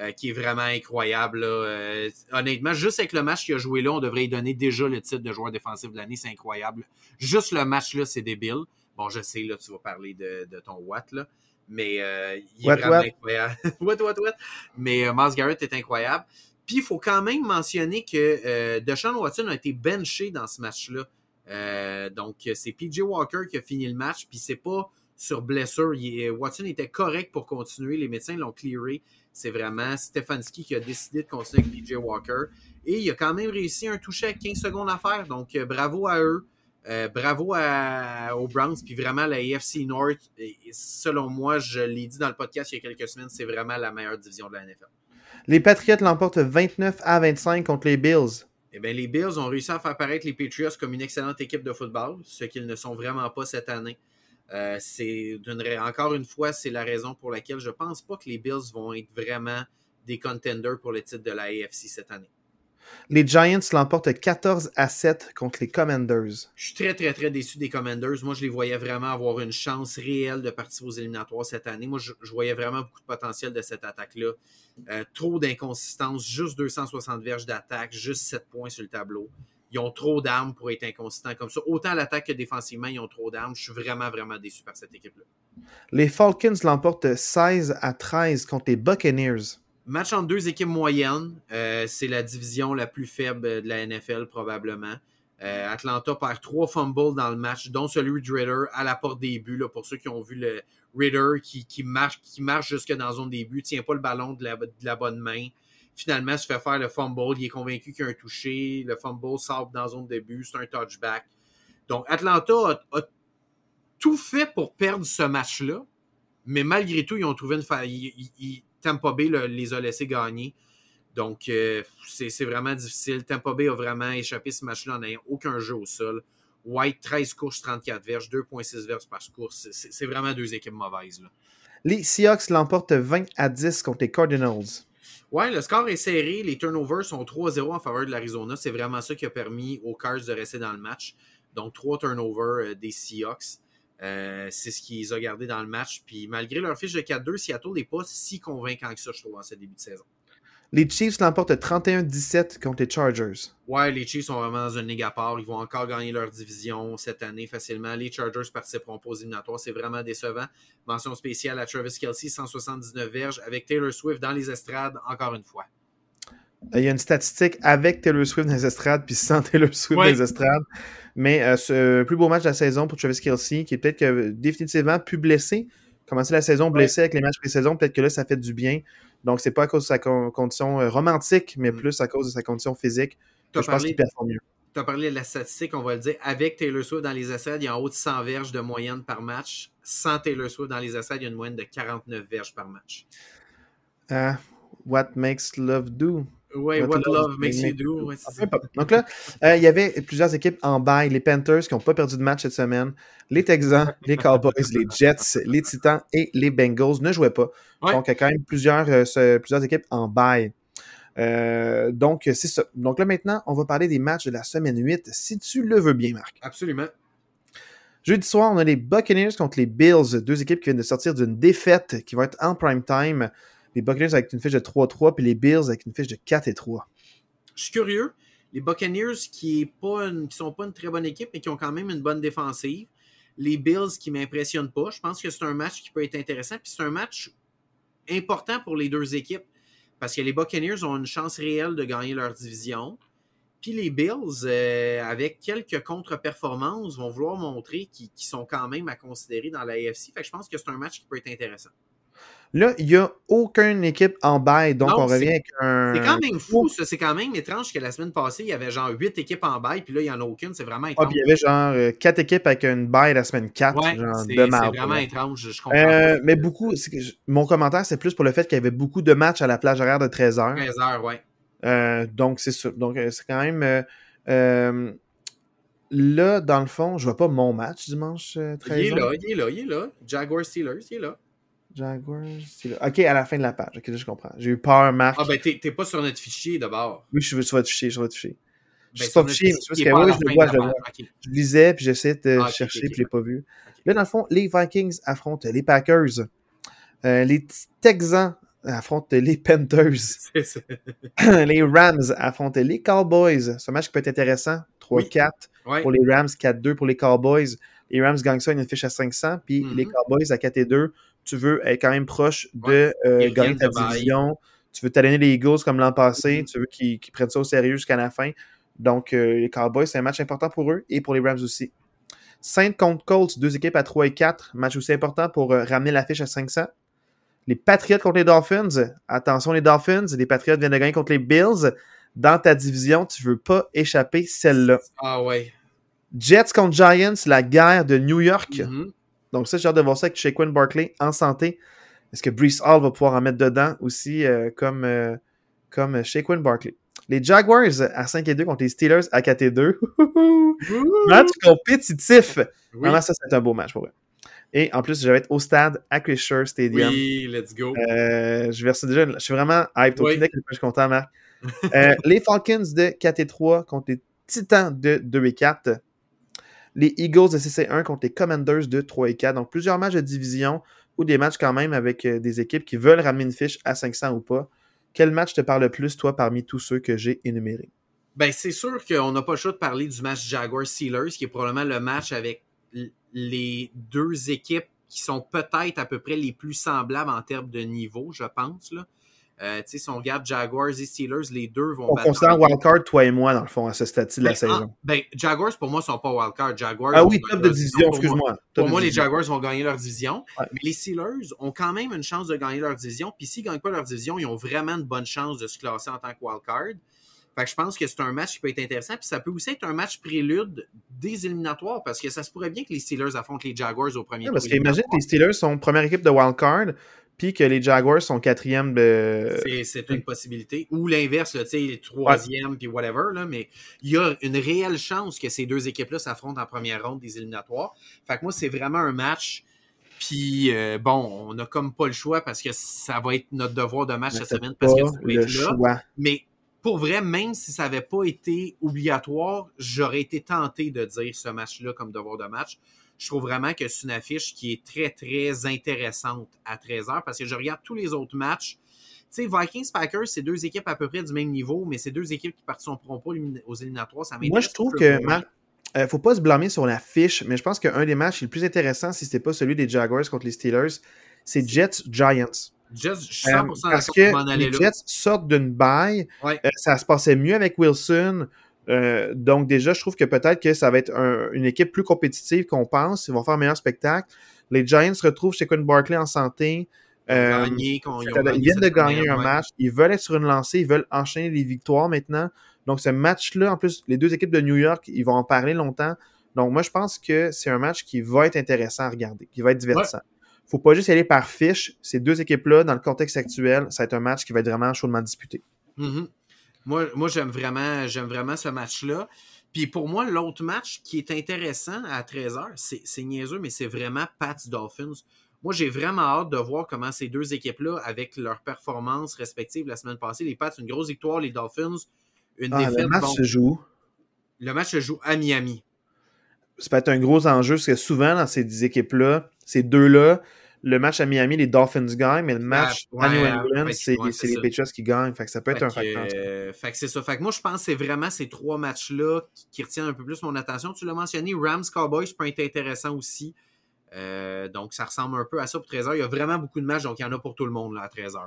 euh, qui est vraiment incroyable. Là. Euh, honnêtement, juste avec le match qu'il a joué là, on devrait lui donner déjà le titre de joueur défensif de l'année. C'est incroyable. Juste le match là, c'est débile. Bon, je sais, là, tu vas parler de, de ton Watt, là. Mais il est What, vraiment what? incroyable. what, what, what? Mais Miles Garrett est incroyable. Puis il faut quand même mentionner que Deshaun Watson a été benché dans ce match-là. Euh, donc, c'est PJ Walker qui a fini le match, puis c'est pas sur blessure. Watson était correct pour continuer. Les médecins l'ont clearé. C'est vraiment Stefanski qui a décidé de continuer avec PJ Walker. Et il a quand même réussi un toucher avec 15 secondes à faire. Donc, euh, bravo à eux. Euh, bravo à, aux Browns. Puis vraiment, la AFC North, selon moi, je l'ai dit dans le podcast il y a quelques semaines, c'est vraiment la meilleure division de la NFL. Les Patriots l'emportent 29 à 25 contre les Bills. Eh bien, les Bills ont réussi à faire paraître les Patriots comme une excellente équipe de football, ce qu'ils ne sont vraiment pas cette année. Euh, c'est encore une fois, c'est la raison pour laquelle je pense pas que les Bills vont être vraiment des contenders pour le titre de la AFC cette année. Les Giants l'emportent 14 à 7 contre les Commanders. Je suis très, très, très déçu des Commanders. Moi, je les voyais vraiment avoir une chance réelle de participer aux éliminatoires cette année. Moi, je, je voyais vraiment beaucoup de potentiel de cette attaque-là. Euh, trop d'inconsistance, juste 260 verges d'attaque, juste 7 points sur le tableau. Ils ont trop d'armes pour être inconsistants comme ça. Autant à l'attaque que défensivement, ils ont trop d'armes. Je suis vraiment, vraiment déçu par cette équipe-là. Les Falcons l'emportent 16 à 13 contre les Buccaneers. Match entre deux équipes moyennes. Euh, c'est la division la plus faible de la NFL, probablement. Euh, Atlanta perd trois fumbles dans le match, dont celui de Ritter à la porte des buts. Pour ceux qui ont vu le Ritter qui, marche, qui marche jusque dans la zone des buts, tient pas le ballon de la, bonne main. Finalement, se fait faire le fumble. Il est convaincu qu'il y a un touché. Le fumble sort dans la zone de but. C'est un touchback. Donc, Atlanta a, a tout fait pour perdre ce match-là. Mais malgré tout, ils ont trouvé une faille. Tampa Bay le, les a laissés gagner. Donc, euh, c'est vraiment difficile. Tampa Bay a vraiment échappé ce match-là en n'ayant aucun jeu au sol. White, 13 courses, 34 verges, 2,6 verges par course. C'est vraiment deux équipes mauvaises. Là. Les Seahawks l'emportent 20 à 10 contre les Cardinals. Ouais, le score est serré. Les turnovers sont 3-0 en faveur de l'Arizona. C'est vraiment ça qui a permis aux Cards de rester dans le match. Donc, trois turnovers euh, des Seahawks. Euh, c'est ce qu'ils ont gardé dans le match. Puis malgré leur fiche de 4-2, Seattle n'est pas si convaincant que ça, je trouve, en ce début de saison. Les Chiefs l'emportent 31-17 contre les Chargers. Ouais, les Chiefs sont vraiment dans une ligue à part. Ils vont encore gagner leur division cette année facilement. Les Chargers participeront pas aux éliminatoires. C'est vraiment décevant. Mention spéciale à Travis Kelsey, 179 verges, avec Taylor Swift dans les estrades, encore une fois. Euh, il y a une statistique avec Taylor Swift dans les estrades, puis sans Taylor Swift ouais. dans les estrades. Mais euh, ce plus beau match de la saison pour Travis Kelsey, qui est peut-être que définitivement plus blessé. Commencer la saison blessé ouais. avec les matchs pré-saison, peut-être que là, ça fait du bien. Donc, c'est pas à cause de sa condition euh, romantique, mais mm. plus à cause de sa condition physique. Que je pense qu'il performe mieux. Tu as parlé de la statistique, on va le dire. Avec Taylor Swift dans les essais, il y a en haut de 100 verges de moyenne par match. Sans Taylor Swift dans les essais, il y a une moyenne de 49 verges par match. Uh, what makes love do? Oui, what, what, love, love makes you do. Ouais, Donc là, euh, il y avait plusieurs équipes en bail. Les Panthers qui n'ont pas perdu de match cette semaine. Les Texans, les Cowboys, les Jets, les Titans et les Bengals ne jouaient pas. Ouais. Donc, il y a quand même plusieurs, euh, plusieurs équipes en bail. Euh, donc, c'est ça. Donc là, maintenant, on va parler des matchs de la semaine 8, si tu le veux bien, Marc. Absolument. Jeudi soir, on a les Buccaneers contre les Bills, deux équipes qui viennent de sortir d'une défaite qui va être en prime time. Les Buccaneers avec une fiche de 3-3, puis les Bills avec une fiche de 4-3. Je suis curieux. Les Buccaneers qui ne sont pas une très bonne équipe, mais qui ont quand même une bonne défensive. Les Bills qui ne m'impressionnent pas. Je pense que c'est un match qui peut être intéressant. Puis c'est un match important pour les deux équipes. Parce que les Buccaneers ont une chance réelle de gagner leur division. Puis les Bills, euh, avec quelques contre-performances, vont vouloir montrer qu'ils qu sont quand même à considérer dans la AFC. Fait que je pense que c'est un match qui peut être intéressant. Là, il n'y a aucune équipe en bail, donc non, on revient avec un. C'est quand même fou, ça. C'est quand même étrange que la semaine passée, il y avait genre 8 équipes en bail, puis là, il n'y en a aucune. C'est vraiment étrange. Ah, puis il y avait genre 4 équipes avec une bail la semaine 4. Ouais, c'est vraiment étrange. Je comprends. Euh, mais beaucoup, mon commentaire, c'est plus pour le fait qu'il y avait beaucoup de matchs à la plage horaire de 13h. 13h, ouais. Euh, donc, c'est ça. Donc, c'est quand même. Euh, là, dans le fond, je vois pas mon match dimanche 13h. Il est là, il est là, il est là. Jaguar Steelers, il est là. Jaguars. Ok, à la fin de la page. Ok, je comprends. J'ai eu peur, Marc. Ah, ben, t'es pas sur notre fichier d'abord. Oui, je suis sur votre fichier, sur votre fichier. Je suis pas fichier, parce que oui, je le vois, je le vois. Okay. Je lisais, puis j'essayais de ah, chercher, okay, puis je l'ai pas vu. Là, dans le fond, les Vikings affrontent les Packers. Euh, les Texans affrontent les Panthers. les Rams affrontent les Cowboys. C'est un match qui peut être intéressant. 3-4 oui. ouais. pour les Rams, 4-2 pour les Cowboys. Les Rams gagnent ça, une fiche à 500, puis mm -hmm. les Cowboys à 4 2 tu veux être quand même proche de ouais. euh, gagner ta division. Tu veux talonner les Eagles comme l'an passé. Mm -hmm. Tu veux qu'ils qu prennent ça au sérieux jusqu'à la fin. Donc, euh, les Cowboys, c'est un match important pour eux et pour les Rams aussi. Saints contre Colts, deux équipes à 3 et 4. Match aussi important pour euh, ramener la fiche à 500. Les Patriots contre les Dolphins. Attention, les Dolphins. Les Patriots viennent de gagner contre les Bills. Dans ta division, tu veux pas échapper celle-là. Ah ouais. Jets contre Giants, la guerre de New York. Mm -hmm. Donc ça, j'ai hâte de voir ça avec Shaquin Barkley en santé. Est-ce que Brees Hall va pouvoir en mettre dedans aussi euh, comme, euh, comme Barkley? Les Jaguars à 5 et 2 contre les Steelers à 4 et 2. match compétitif. Oui. Vraiment, ça, c'est un beau match pour eux. Et en plus, je vais être au stade à Acrisure Stadium. Oui, let's go. Euh, je, verse déjà, je suis vraiment hyped. Oui. Au je suis content, Marc. euh, les Falcons de 4 et 3 contre les Titans de 2 et 4 les Eagles de CC1 contre les Commanders de 3 et 4. Donc, plusieurs matchs de division ou des matchs quand même avec euh, des équipes qui veulent ramener une fiche à 500 ou pas. Quel match te parle le plus, toi, parmi tous ceux que j'ai énumérés? Ben, c'est sûr qu'on n'a pas le choix de parler du match Jaguars-Steelers, qui est probablement le match avec les deux équipes qui sont peut-être à peu près les plus semblables en termes de niveau, je pense. Euh, si on regarde Jaguars et Steelers, les deux vont On considère wildcard, toi et moi, dans le fond, à ce stade de la ben, saison. Ah, ben, Jaguars, pour moi, ne sont pas wildcard. Jaguars. Ah oui, top de division, excuse-moi. Pour, moi, les Jaguars vont gagner leur division. Ouais. Mais les Steelers ont quand même une chance de gagner leur division. Puis s'ils ne gagnent pas leur division, ils ont vraiment une bonne chance de se classer en tant que wildcard. Fait que je pense que c'est un match qui peut être intéressant. Puis ça peut aussi être un match prélude des éliminatoires parce que ça se pourrait bien que les Steelers affrontent les Jaguars au premier ouais, Parce qu'imagine que les Steelers sont première équipe de wildcard puis que les Jaguars sont quatrième de... C'est une possibilité. Ou l'inverse, tu sais, troisième, puis whatever, là, mais il y a une réelle chance que ces deux équipes-là s'affrontent en première ronde des éliminatoires. Fait que moi, c'est vraiment un match... Puis, euh, bon, on n'a comme pas le choix parce que ça va être notre devoir de match cette semaine parce que tu peux être là. Choix. Mais pour vrai, même si ça n'avait pas été obligatoire, j'aurais été tenté de dire ce match-là comme devoir de match je trouve vraiment que c'est une affiche qui est très, très intéressante à 13h parce que je regarde tous les autres matchs. Tu sais, Vikings-Packers, c'est deux équipes à peu près du même niveau, mais c'est deux équipes qui participeront pas aux éliminatoires. Ça Moi, je trouve que ne faut pas se blâmer sur la fiche, mais je pense qu'un des matchs les plus intéressants, si ce n'était pas celui des Jaguars contre les Steelers, c'est Jets-Giants. Jets, je suis 100% euh, parce que les Jets sortent d'une baille. Euh, ça se passait mieux avec Wilson. Euh, donc déjà, je trouve que peut-être que ça va être une équipe plus compétitive qu'on pense. Ils vont faire un meilleur spectacle. Les Giants se retrouvent chez Quinn Barkley en santé. Euh, ils, viennent de gagner un match. Ils veulent être sur une lancée. Ils veulent enchaîner les victoires maintenant. Donc ce match-là, en plus, les deux équipes de New York, ils vont en parler longtemps. Donc moi, je pense que c'est un match qui va être intéressant à regarder, qui va être divertissant. Faut pas juste y aller par fiche. Ces deux équipes-là, dans le contexte actuel, ça va être un match qui va être vraiment chaudement disputé. Mm-hmm. Moi, moi j'aime vraiment, j'aime vraiment ce match-là. Puis pour moi, l'autre match qui est intéressant à 13h, c'est niaiseux, mais c'est vraiment Pats Dolphins. Moi, j'ai vraiment hâte de voir comment ces deux équipes-là, avec leurs performances respectives la semaine passée, les Pats, une grosse victoire, les Dolphins, une ah, défaite. Le match se joue. Le match se joue à Miami. Ça peut être un gros enjeu, parce que souvent, dans ces équipes-là, ces deux-là, le match à Miami, les Dolphins gagnent, mais le match à New England, c'est les Patriots qui gagnent. Fait que ça peut être un facteur. Euh, fait que c'est ça. Fait que moi, je pense que c'est vraiment ces trois matchs-là qui, retiennent un peu plus mon attention. Tu l'as mentionné, Rams Cowboys peut être intéressant aussi. Euh, donc, ça ressemble un peu à ça pour 13h. Il y a vraiment beaucoup de matchs, donc il y en a pour tout le monde là, à 13h.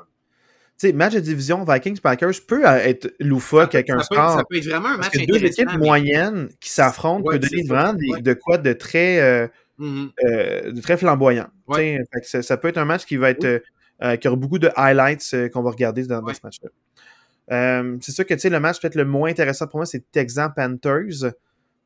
Tu sais, match de division Vikings-Packers peut être loufoque avec un score. Ça peut être vraiment un match parce que deux équipes moyennes qui s'affrontent peut donner vraiment de quoi de très... Euh, Mm-hmm. Euh, très flamboyant. Ça, peut être un match qui va être euh, qui aura beaucoup de highlights euh, qu'on va regarder dans, ce match-là. c'est sûr que le match peut-être le moins intéressant pour moi, c'est Texan Panthers.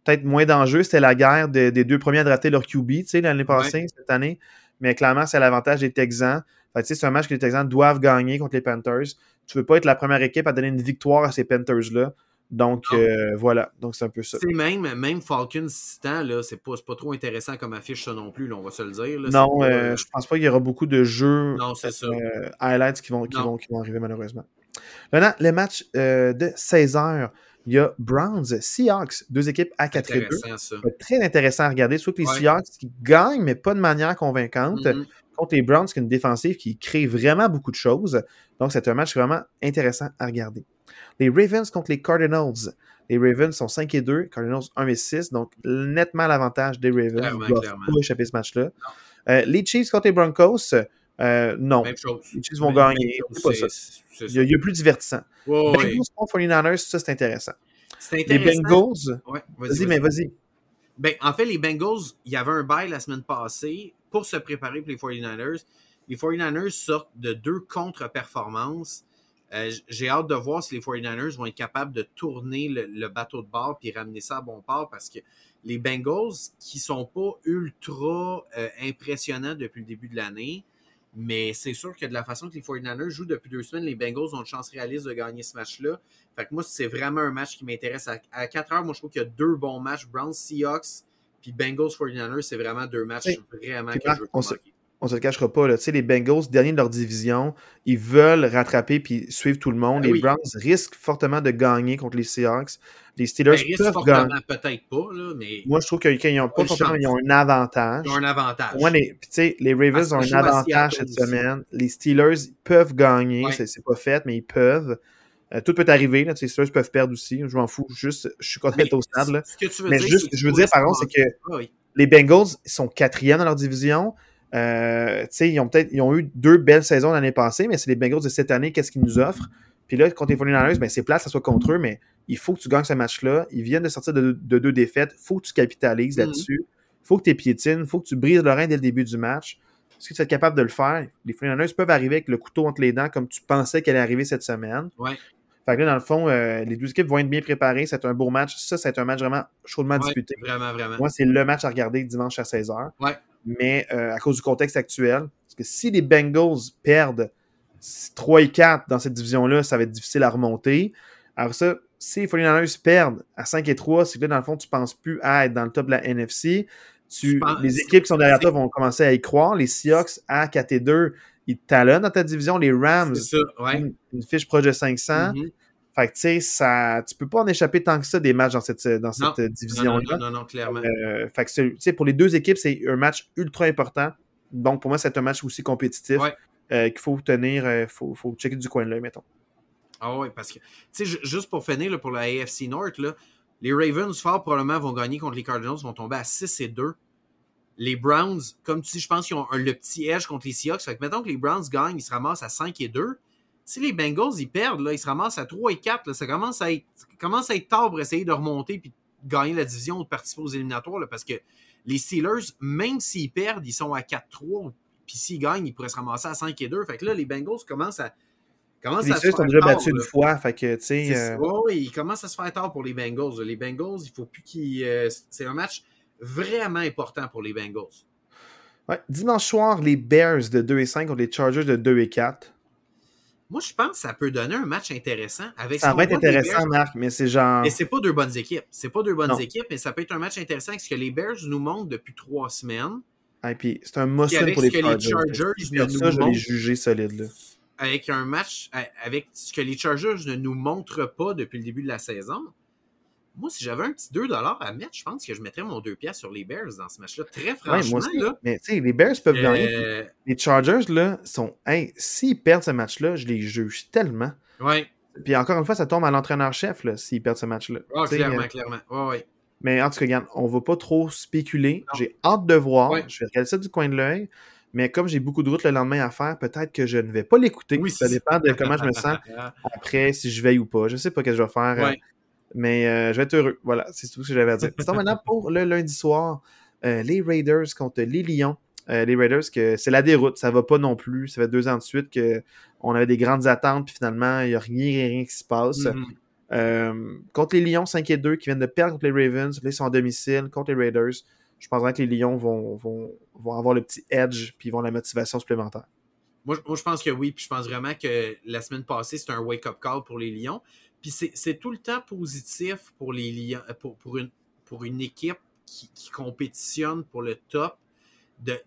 Peut-être moins d'enjeux, c'était la guerre des deux premiers à drafter leur QB l'année passée, cette année. Mais clairement, c'est l'avantage des Texans. c'est un match que les Texans doivent gagner contre les Panthers. Tu ne veux pas être la première équipe à donner une victoire à ces Panthers-là. Donc euh, voilà, donc c'est un peu ça. Même, même Falcons Titan, là, c'est pas, pas trop intéressant comme affiche ça non plus, là, on va se le dire. non, euh, je pense pas qu'il y aura beaucoup de jeux non, euh, highlights qui vont, qui, vont, qui vont arriver malheureusement. Maintenant, les matchs de 16h. Il y a Browns, Seahawks, deux équipes à 4 et 2. Très intéressant à regarder. Soit que les Seahawks qui gagnent, mais pas de manière convaincante. Mm-hmm. Contre les Browns, qui est une défensive qui crée vraiment beaucoup de choses. Donc, c'est un match vraiment intéressant à regarder. Les Ravens contre les Cardinals. Les Ravens sont 5 et 2, Cardinals 1 et 6, donc nettement l'avantage des Ravens. Clairement, Ils doivent pas échapper ce match-là. Euh, les Chiefs contre les Broncos, euh, non. Même chose. Les Chiefs vont gagner. C'est pas ça. Il, y a, il, y a, plus divertissant. Oh, Bengals oui. contre 49ers, ça c'est intéressant. C'est intéressant. Les Bengals. Ouais, vas-y, vas mais vas-y. Ben, en fait, les Bengals, il y avait un bail la semaine passée pour se préparer pour les 49ers. Les 49ers sortent de deux contre-performances euh, j'ai hâte de voir si les 49ers vont être capables de tourner le, bateau de bord puis ramener ça à bon port parce que les Bengals, qui sont pas ultra euh, impressionnants depuis le début de l'année, mais c'est sûr que de la façon que les 49ers jouent depuis deux semaines, les Bengals ont une chance réaliste de gagner ce match-là. Fait que moi, c'est vraiment un match qui m'intéresse. À, 4 heures, moi, je trouve qu'il y a deux bons matchs. Browns, Seahawks, puis Bengals 49ers, c'est vraiment deux matchs vraiment que je veux on se le cachera pas. Là. Les Bengals, dernier de leur division, ils veulent rattraper puis suivre tout le monde. Ben les Browns risquent fortement de gagner contre les Seahawks. Les Steelers ben, peuvent gagner. peut-être pas, là, mais... Moi, je trouve qu'ils n'ont pas forcément, ils ont un avantage. Ils ont un avantage. Moi, les, les Ravens ont un avantage cette semaine. Les Steelers peuvent gagner. C'est pas fait, mais ils peuvent. Euh, tout peut arriver. Là, les Steelers peuvent perdre aussi. Je m'en fous. Juste, je suis content d'être au stade. Là. mais juste, je veux dire, par contre, c'est que ah les Bengals sont quatrièmes dans leur division. Euh, ils ont peut-être ils ont eu deux belles saisons l'année passée, mais c'est les Bengals de cette année, qu'est-ce qu'ils nous offrent? Puis là, contre les 49ers, ben, c'est plat, ça soit contre eux, mais il faut que tu gagnes ce match-là. Ils viennent de sortir de, deux défaites. Il faut que tu capitalises mm. là-dessus. Il faut que tu piétines. Il faut que tu brises le rein dès le début du match. Est-ce que tu es capable de le faire? Les 49ers peuvent arriver avec le couteau entre les dents comme tu pensais qu'elle allait arriver cette semaine. Ouais. Fait que là, dans le fond, euh, les deux équipes vont être bien préparées. C'est un beau match. Ça, c'est un match vraiment chaudement disputé. Vraiment, vraiment. Moi, c'est le match à regarder dimanche à 16h. Ouais mais euh, à cause du contexte actuel, parce que si les Bengals perdent 3 et 4 dans cette division-là, ça va être difficile à remonter. Alors ça, si les 49ers perdent à 5 et 3, c'est que là, dans le fond, tu ne penses plus à être dans le top de la NFC. Tu, les équipes qui sont derrière toi vont commencer à y croire. Les Seahawks à 4 et 2, ils talonnent dans ta division. Les Rams, ça, ouais. une, fiche proche de 500. Fait que, tu sais, ça, tu peux pas en échapper tant que ça des matchs dans cette, dans Non. cette division-là. Non, non, non, non, clairement. Euh, fait que, tu sais, pour les deux équipes, c'est un match ultra important. Donc, pour moi, c'est un match aussi compétitif Ouais. euh, qu'il faut tenir, il faut, faut checker du coin de l'œil, mettons. Ah oui, parce que, tu sais, ju- juste pour finir, là, pour la AFC North, là, les Ravens, fort probablement, vont gagner contre les Cardinals, vont tomber à 6 et 2. Les Browns, comme tu dis, je pense qu'ils ont un- le petit edge contre les Seahawks. Fait que, mettons que les Browns gagnent, ils se ramassent à 5 et 2. Si les Bengals, ils perdent, là, ils se ramassent à 3 et 4. Là, ça commence à, être, ça commence à être tard pour essayer de remonter puis de gagner la division ou de participer aux éliminatoires. là, parce que les Steelers, même s'ils perdent, ils sont à 4-3. Puis s'ils gagnent, ils pourraient se ramasser à 5 et 2. Fait que là, les Bengals commencent à. Commencent Les à se Suisses ont faire déjà tard, battu là. une fois, fait que, tu sais. Euh, ouais, ouais, il commence à se faire tard pour les Bengals. Les Bengals, il faut plus qu'ils. euh, c'est un match vraiment important pour les Bengals. ouais. Dimanche soir, les Bears de 2 et 5 contre les Chargers de 2 et 4. Moi, je pense que ça peut donner un match intéressant avec Ça va être intéressant, Bears. Marc, mais c'est genre. Mais c'est pas deux bonnes équipes. C'est pas deux bonnes Non. équipes, mais ça peut être un match intéressant avec ce que les Bears nous montrent depuis trois semaines. Ah, puis c'est un must pour les que les Chargers. Chargers ne nous ça, je vais les montrent, juger solides. Là. avec un match avec ce que les Chargers ne nous montrent pas depuis le début de la saison. Moi, si j'avais un petit 2$ à mettre, je pense que je mettrais mon 2 piastres sur les Bears dans ce match-là. Très franchement, là. Mais tu sais, les Bears peuvent gagner. euh, Les Chargers, là, sont. Hey, s'ils perdent ce match-là, je les juge tellement. ouais. Puis encore une fois, ça tombe à l'entraîneur-chef, là, s'ils perdent ce match-là. Ah, clairement, euh, clairement. Ouais, ouais. Mais en tout cas, regarde, on va pas trop spéculer. J'ai hâte de voir. Ouais. Je vais regarder ça du coin de l'œil. Mais comme j'ai beaucoup de route le lendemain à faire, peut-être que je ne vais pas l'écouter. Oui, ça dépend de comment je me sens après, si je veille ou pas. Je sais pas ce que je vais faire. euh, Ouais. Mais euh, je vais être heureux. Voilà, c'est tout ce que j'avais à dire. Sinon, maintenant, pour le lundi soir, euh, les Raiders contre les Lions. Euh, les Raiders, que c'est la déroute. Ça va pas non plus. Ça fait deux ans de suite qu'on avait des grandes attentes, puis finalement, il n'y a rien, rien qui se passe. Mhm. Euh, contre les Lions 5 et 2 qui viennent de perdre contre les Ravens, ils sont en domicile contre les Raiders. Je penserais que les Lions vont, vont, vont avoir le petit edge puis ils vont avoir la motivation supplémentaire. Moi, je- moi, je pense que oui. Puis je pense vraiment que la semaine passée, c'était un wake-up call pour les Lions. Puis c'est tout le temps positif pour les Lions, euh, pour, pour, une, pour une équipe qui, qui compétitionne pour le top,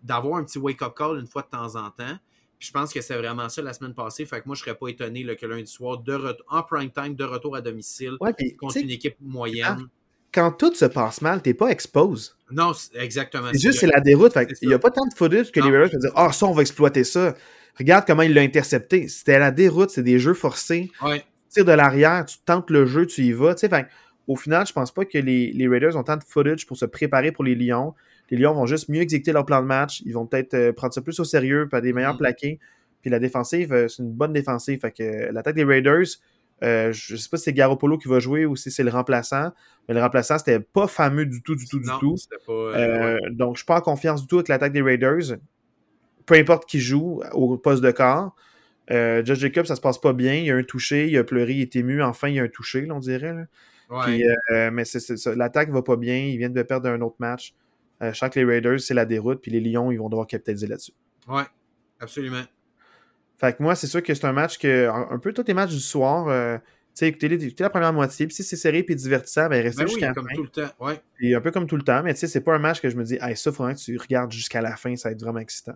d'avoir un petit wake-up call une fois de temps en temps. Puis je pense que c'est vraiment ça la semaine passée. Fait que moi, je serais pas étonné là, que lundi soir, de en prime time, de retour à domicile, Ouais, puis contre une équipe moyenne. quand tout se passe mal, t'es pas expose. Non, exactement. C'est juste c'est la déroute. Fait il n'y a pas tant de footage que les. Raiders vont dire Ah, ça, on va exploiter ça. Regarde comment il l'a intercepté. C'était la déroute, c'est des jeux forcés. Ouais. tires de l'arrière, tu tentes le jeu, tu y vas. Tu sais, au final, je pense pas que les, les Raiders ont tant de footage pour se préparer pour les Lions. Les Lions vont juste mieux exécuter leur plan de match. Ils vont peut-être euh, prendre ça plus au sérieux, pas des meilleurs Mhm. plaqués. Puis la défensive, euh, c'est une bonne défensive. Fait que euh, l'attaque des Raiders, je sais pas si c'est Garoppolo qui va jouer ou si c'est le remplaçant. Mais le remplaçant, c'était pas fameux du tout, du tout, du tout. c'était pas. ouais. Donc, je suis pas en confiance du tout avec l'attaque des Raiders. Peu importe qui joue au poste de corps. Euh, Josh Jacobs, ça se passe pas bien. Il y a un touché, il a pleuré, il est ému. Enfin, il y a un touché, là, on dirait. là. Ouais. Puis, euh, mais. L'attaque va pas bien. Ils viennent de perdre un autre match. Euh, je que les Raiders, c'est la déroute. Puis les Lions, ils vont devoir capitaliser là-dessus. ouais, absolument. Fait que moi, c'est sûr que c'est un match que. Un, peu tous les matchs du soir. euh, tu sais, écoutez, écoutez la première moitié. Puis si c'est serré puis divertissant, ben restez Ben oui, jusqu'à la comme fin. tout le temps. Ouais. Puis un peu comme tout le temps. Mais tu sais, c'est pas un match que je me dis, hey, ça, faudrait que tu regardes jusqu'à la fin. Ça va être vraiment excitant.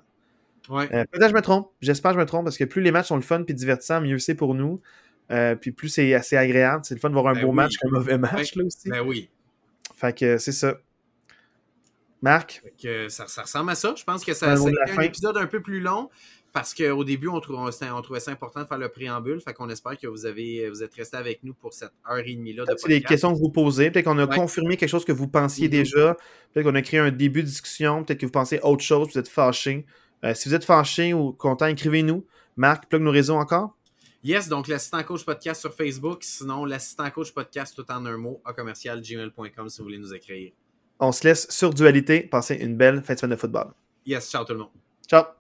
Ouais. Euh, Peut-être que je me trompe. J'espère que je me trompe parce que plus les matchs sont le fun puis divertissants, mieux c'est pour nous. Euh, puis plus c'est assez agréable. C'est le fun de voir un Ben beau oui. match qu'un mauvais match là aussi. Ben oui. Fait que c'est ça. Marc, Fait que ça, ça ressemble à ça. Je pense que C'est ça, a été un épisode un peu plus long parce qu'au début, on, trou- on, c'était- on trouvait ça important de faire le préambule. Fait qu'on espère que vous, avez, vous êtes restés avec nous pour cette heure et demie-là de c'est des podcast. questions que vous posez. Peut-être qu'on a Ouais. confirmé quelque chose que vous pensiez Mhm. déjà. Peut-être qu'on a créé un début de discussion. Peut-être que vous pensez autre chose. Vous êtes fâché. Euh, si vous êtes fâché ou content, écrivez-nous. Marc, plug nos réseaux encore. Yes, donc l'assistant coach podcast sur Facebook. Sinon, l'assistant coach podcast tout en un mot à commercial gmail.com si vous voulez nous écrire. On se laisse sur Dualité. Passez une belle fin de semaine de football. Yes, ciao tout le monde. Ciao!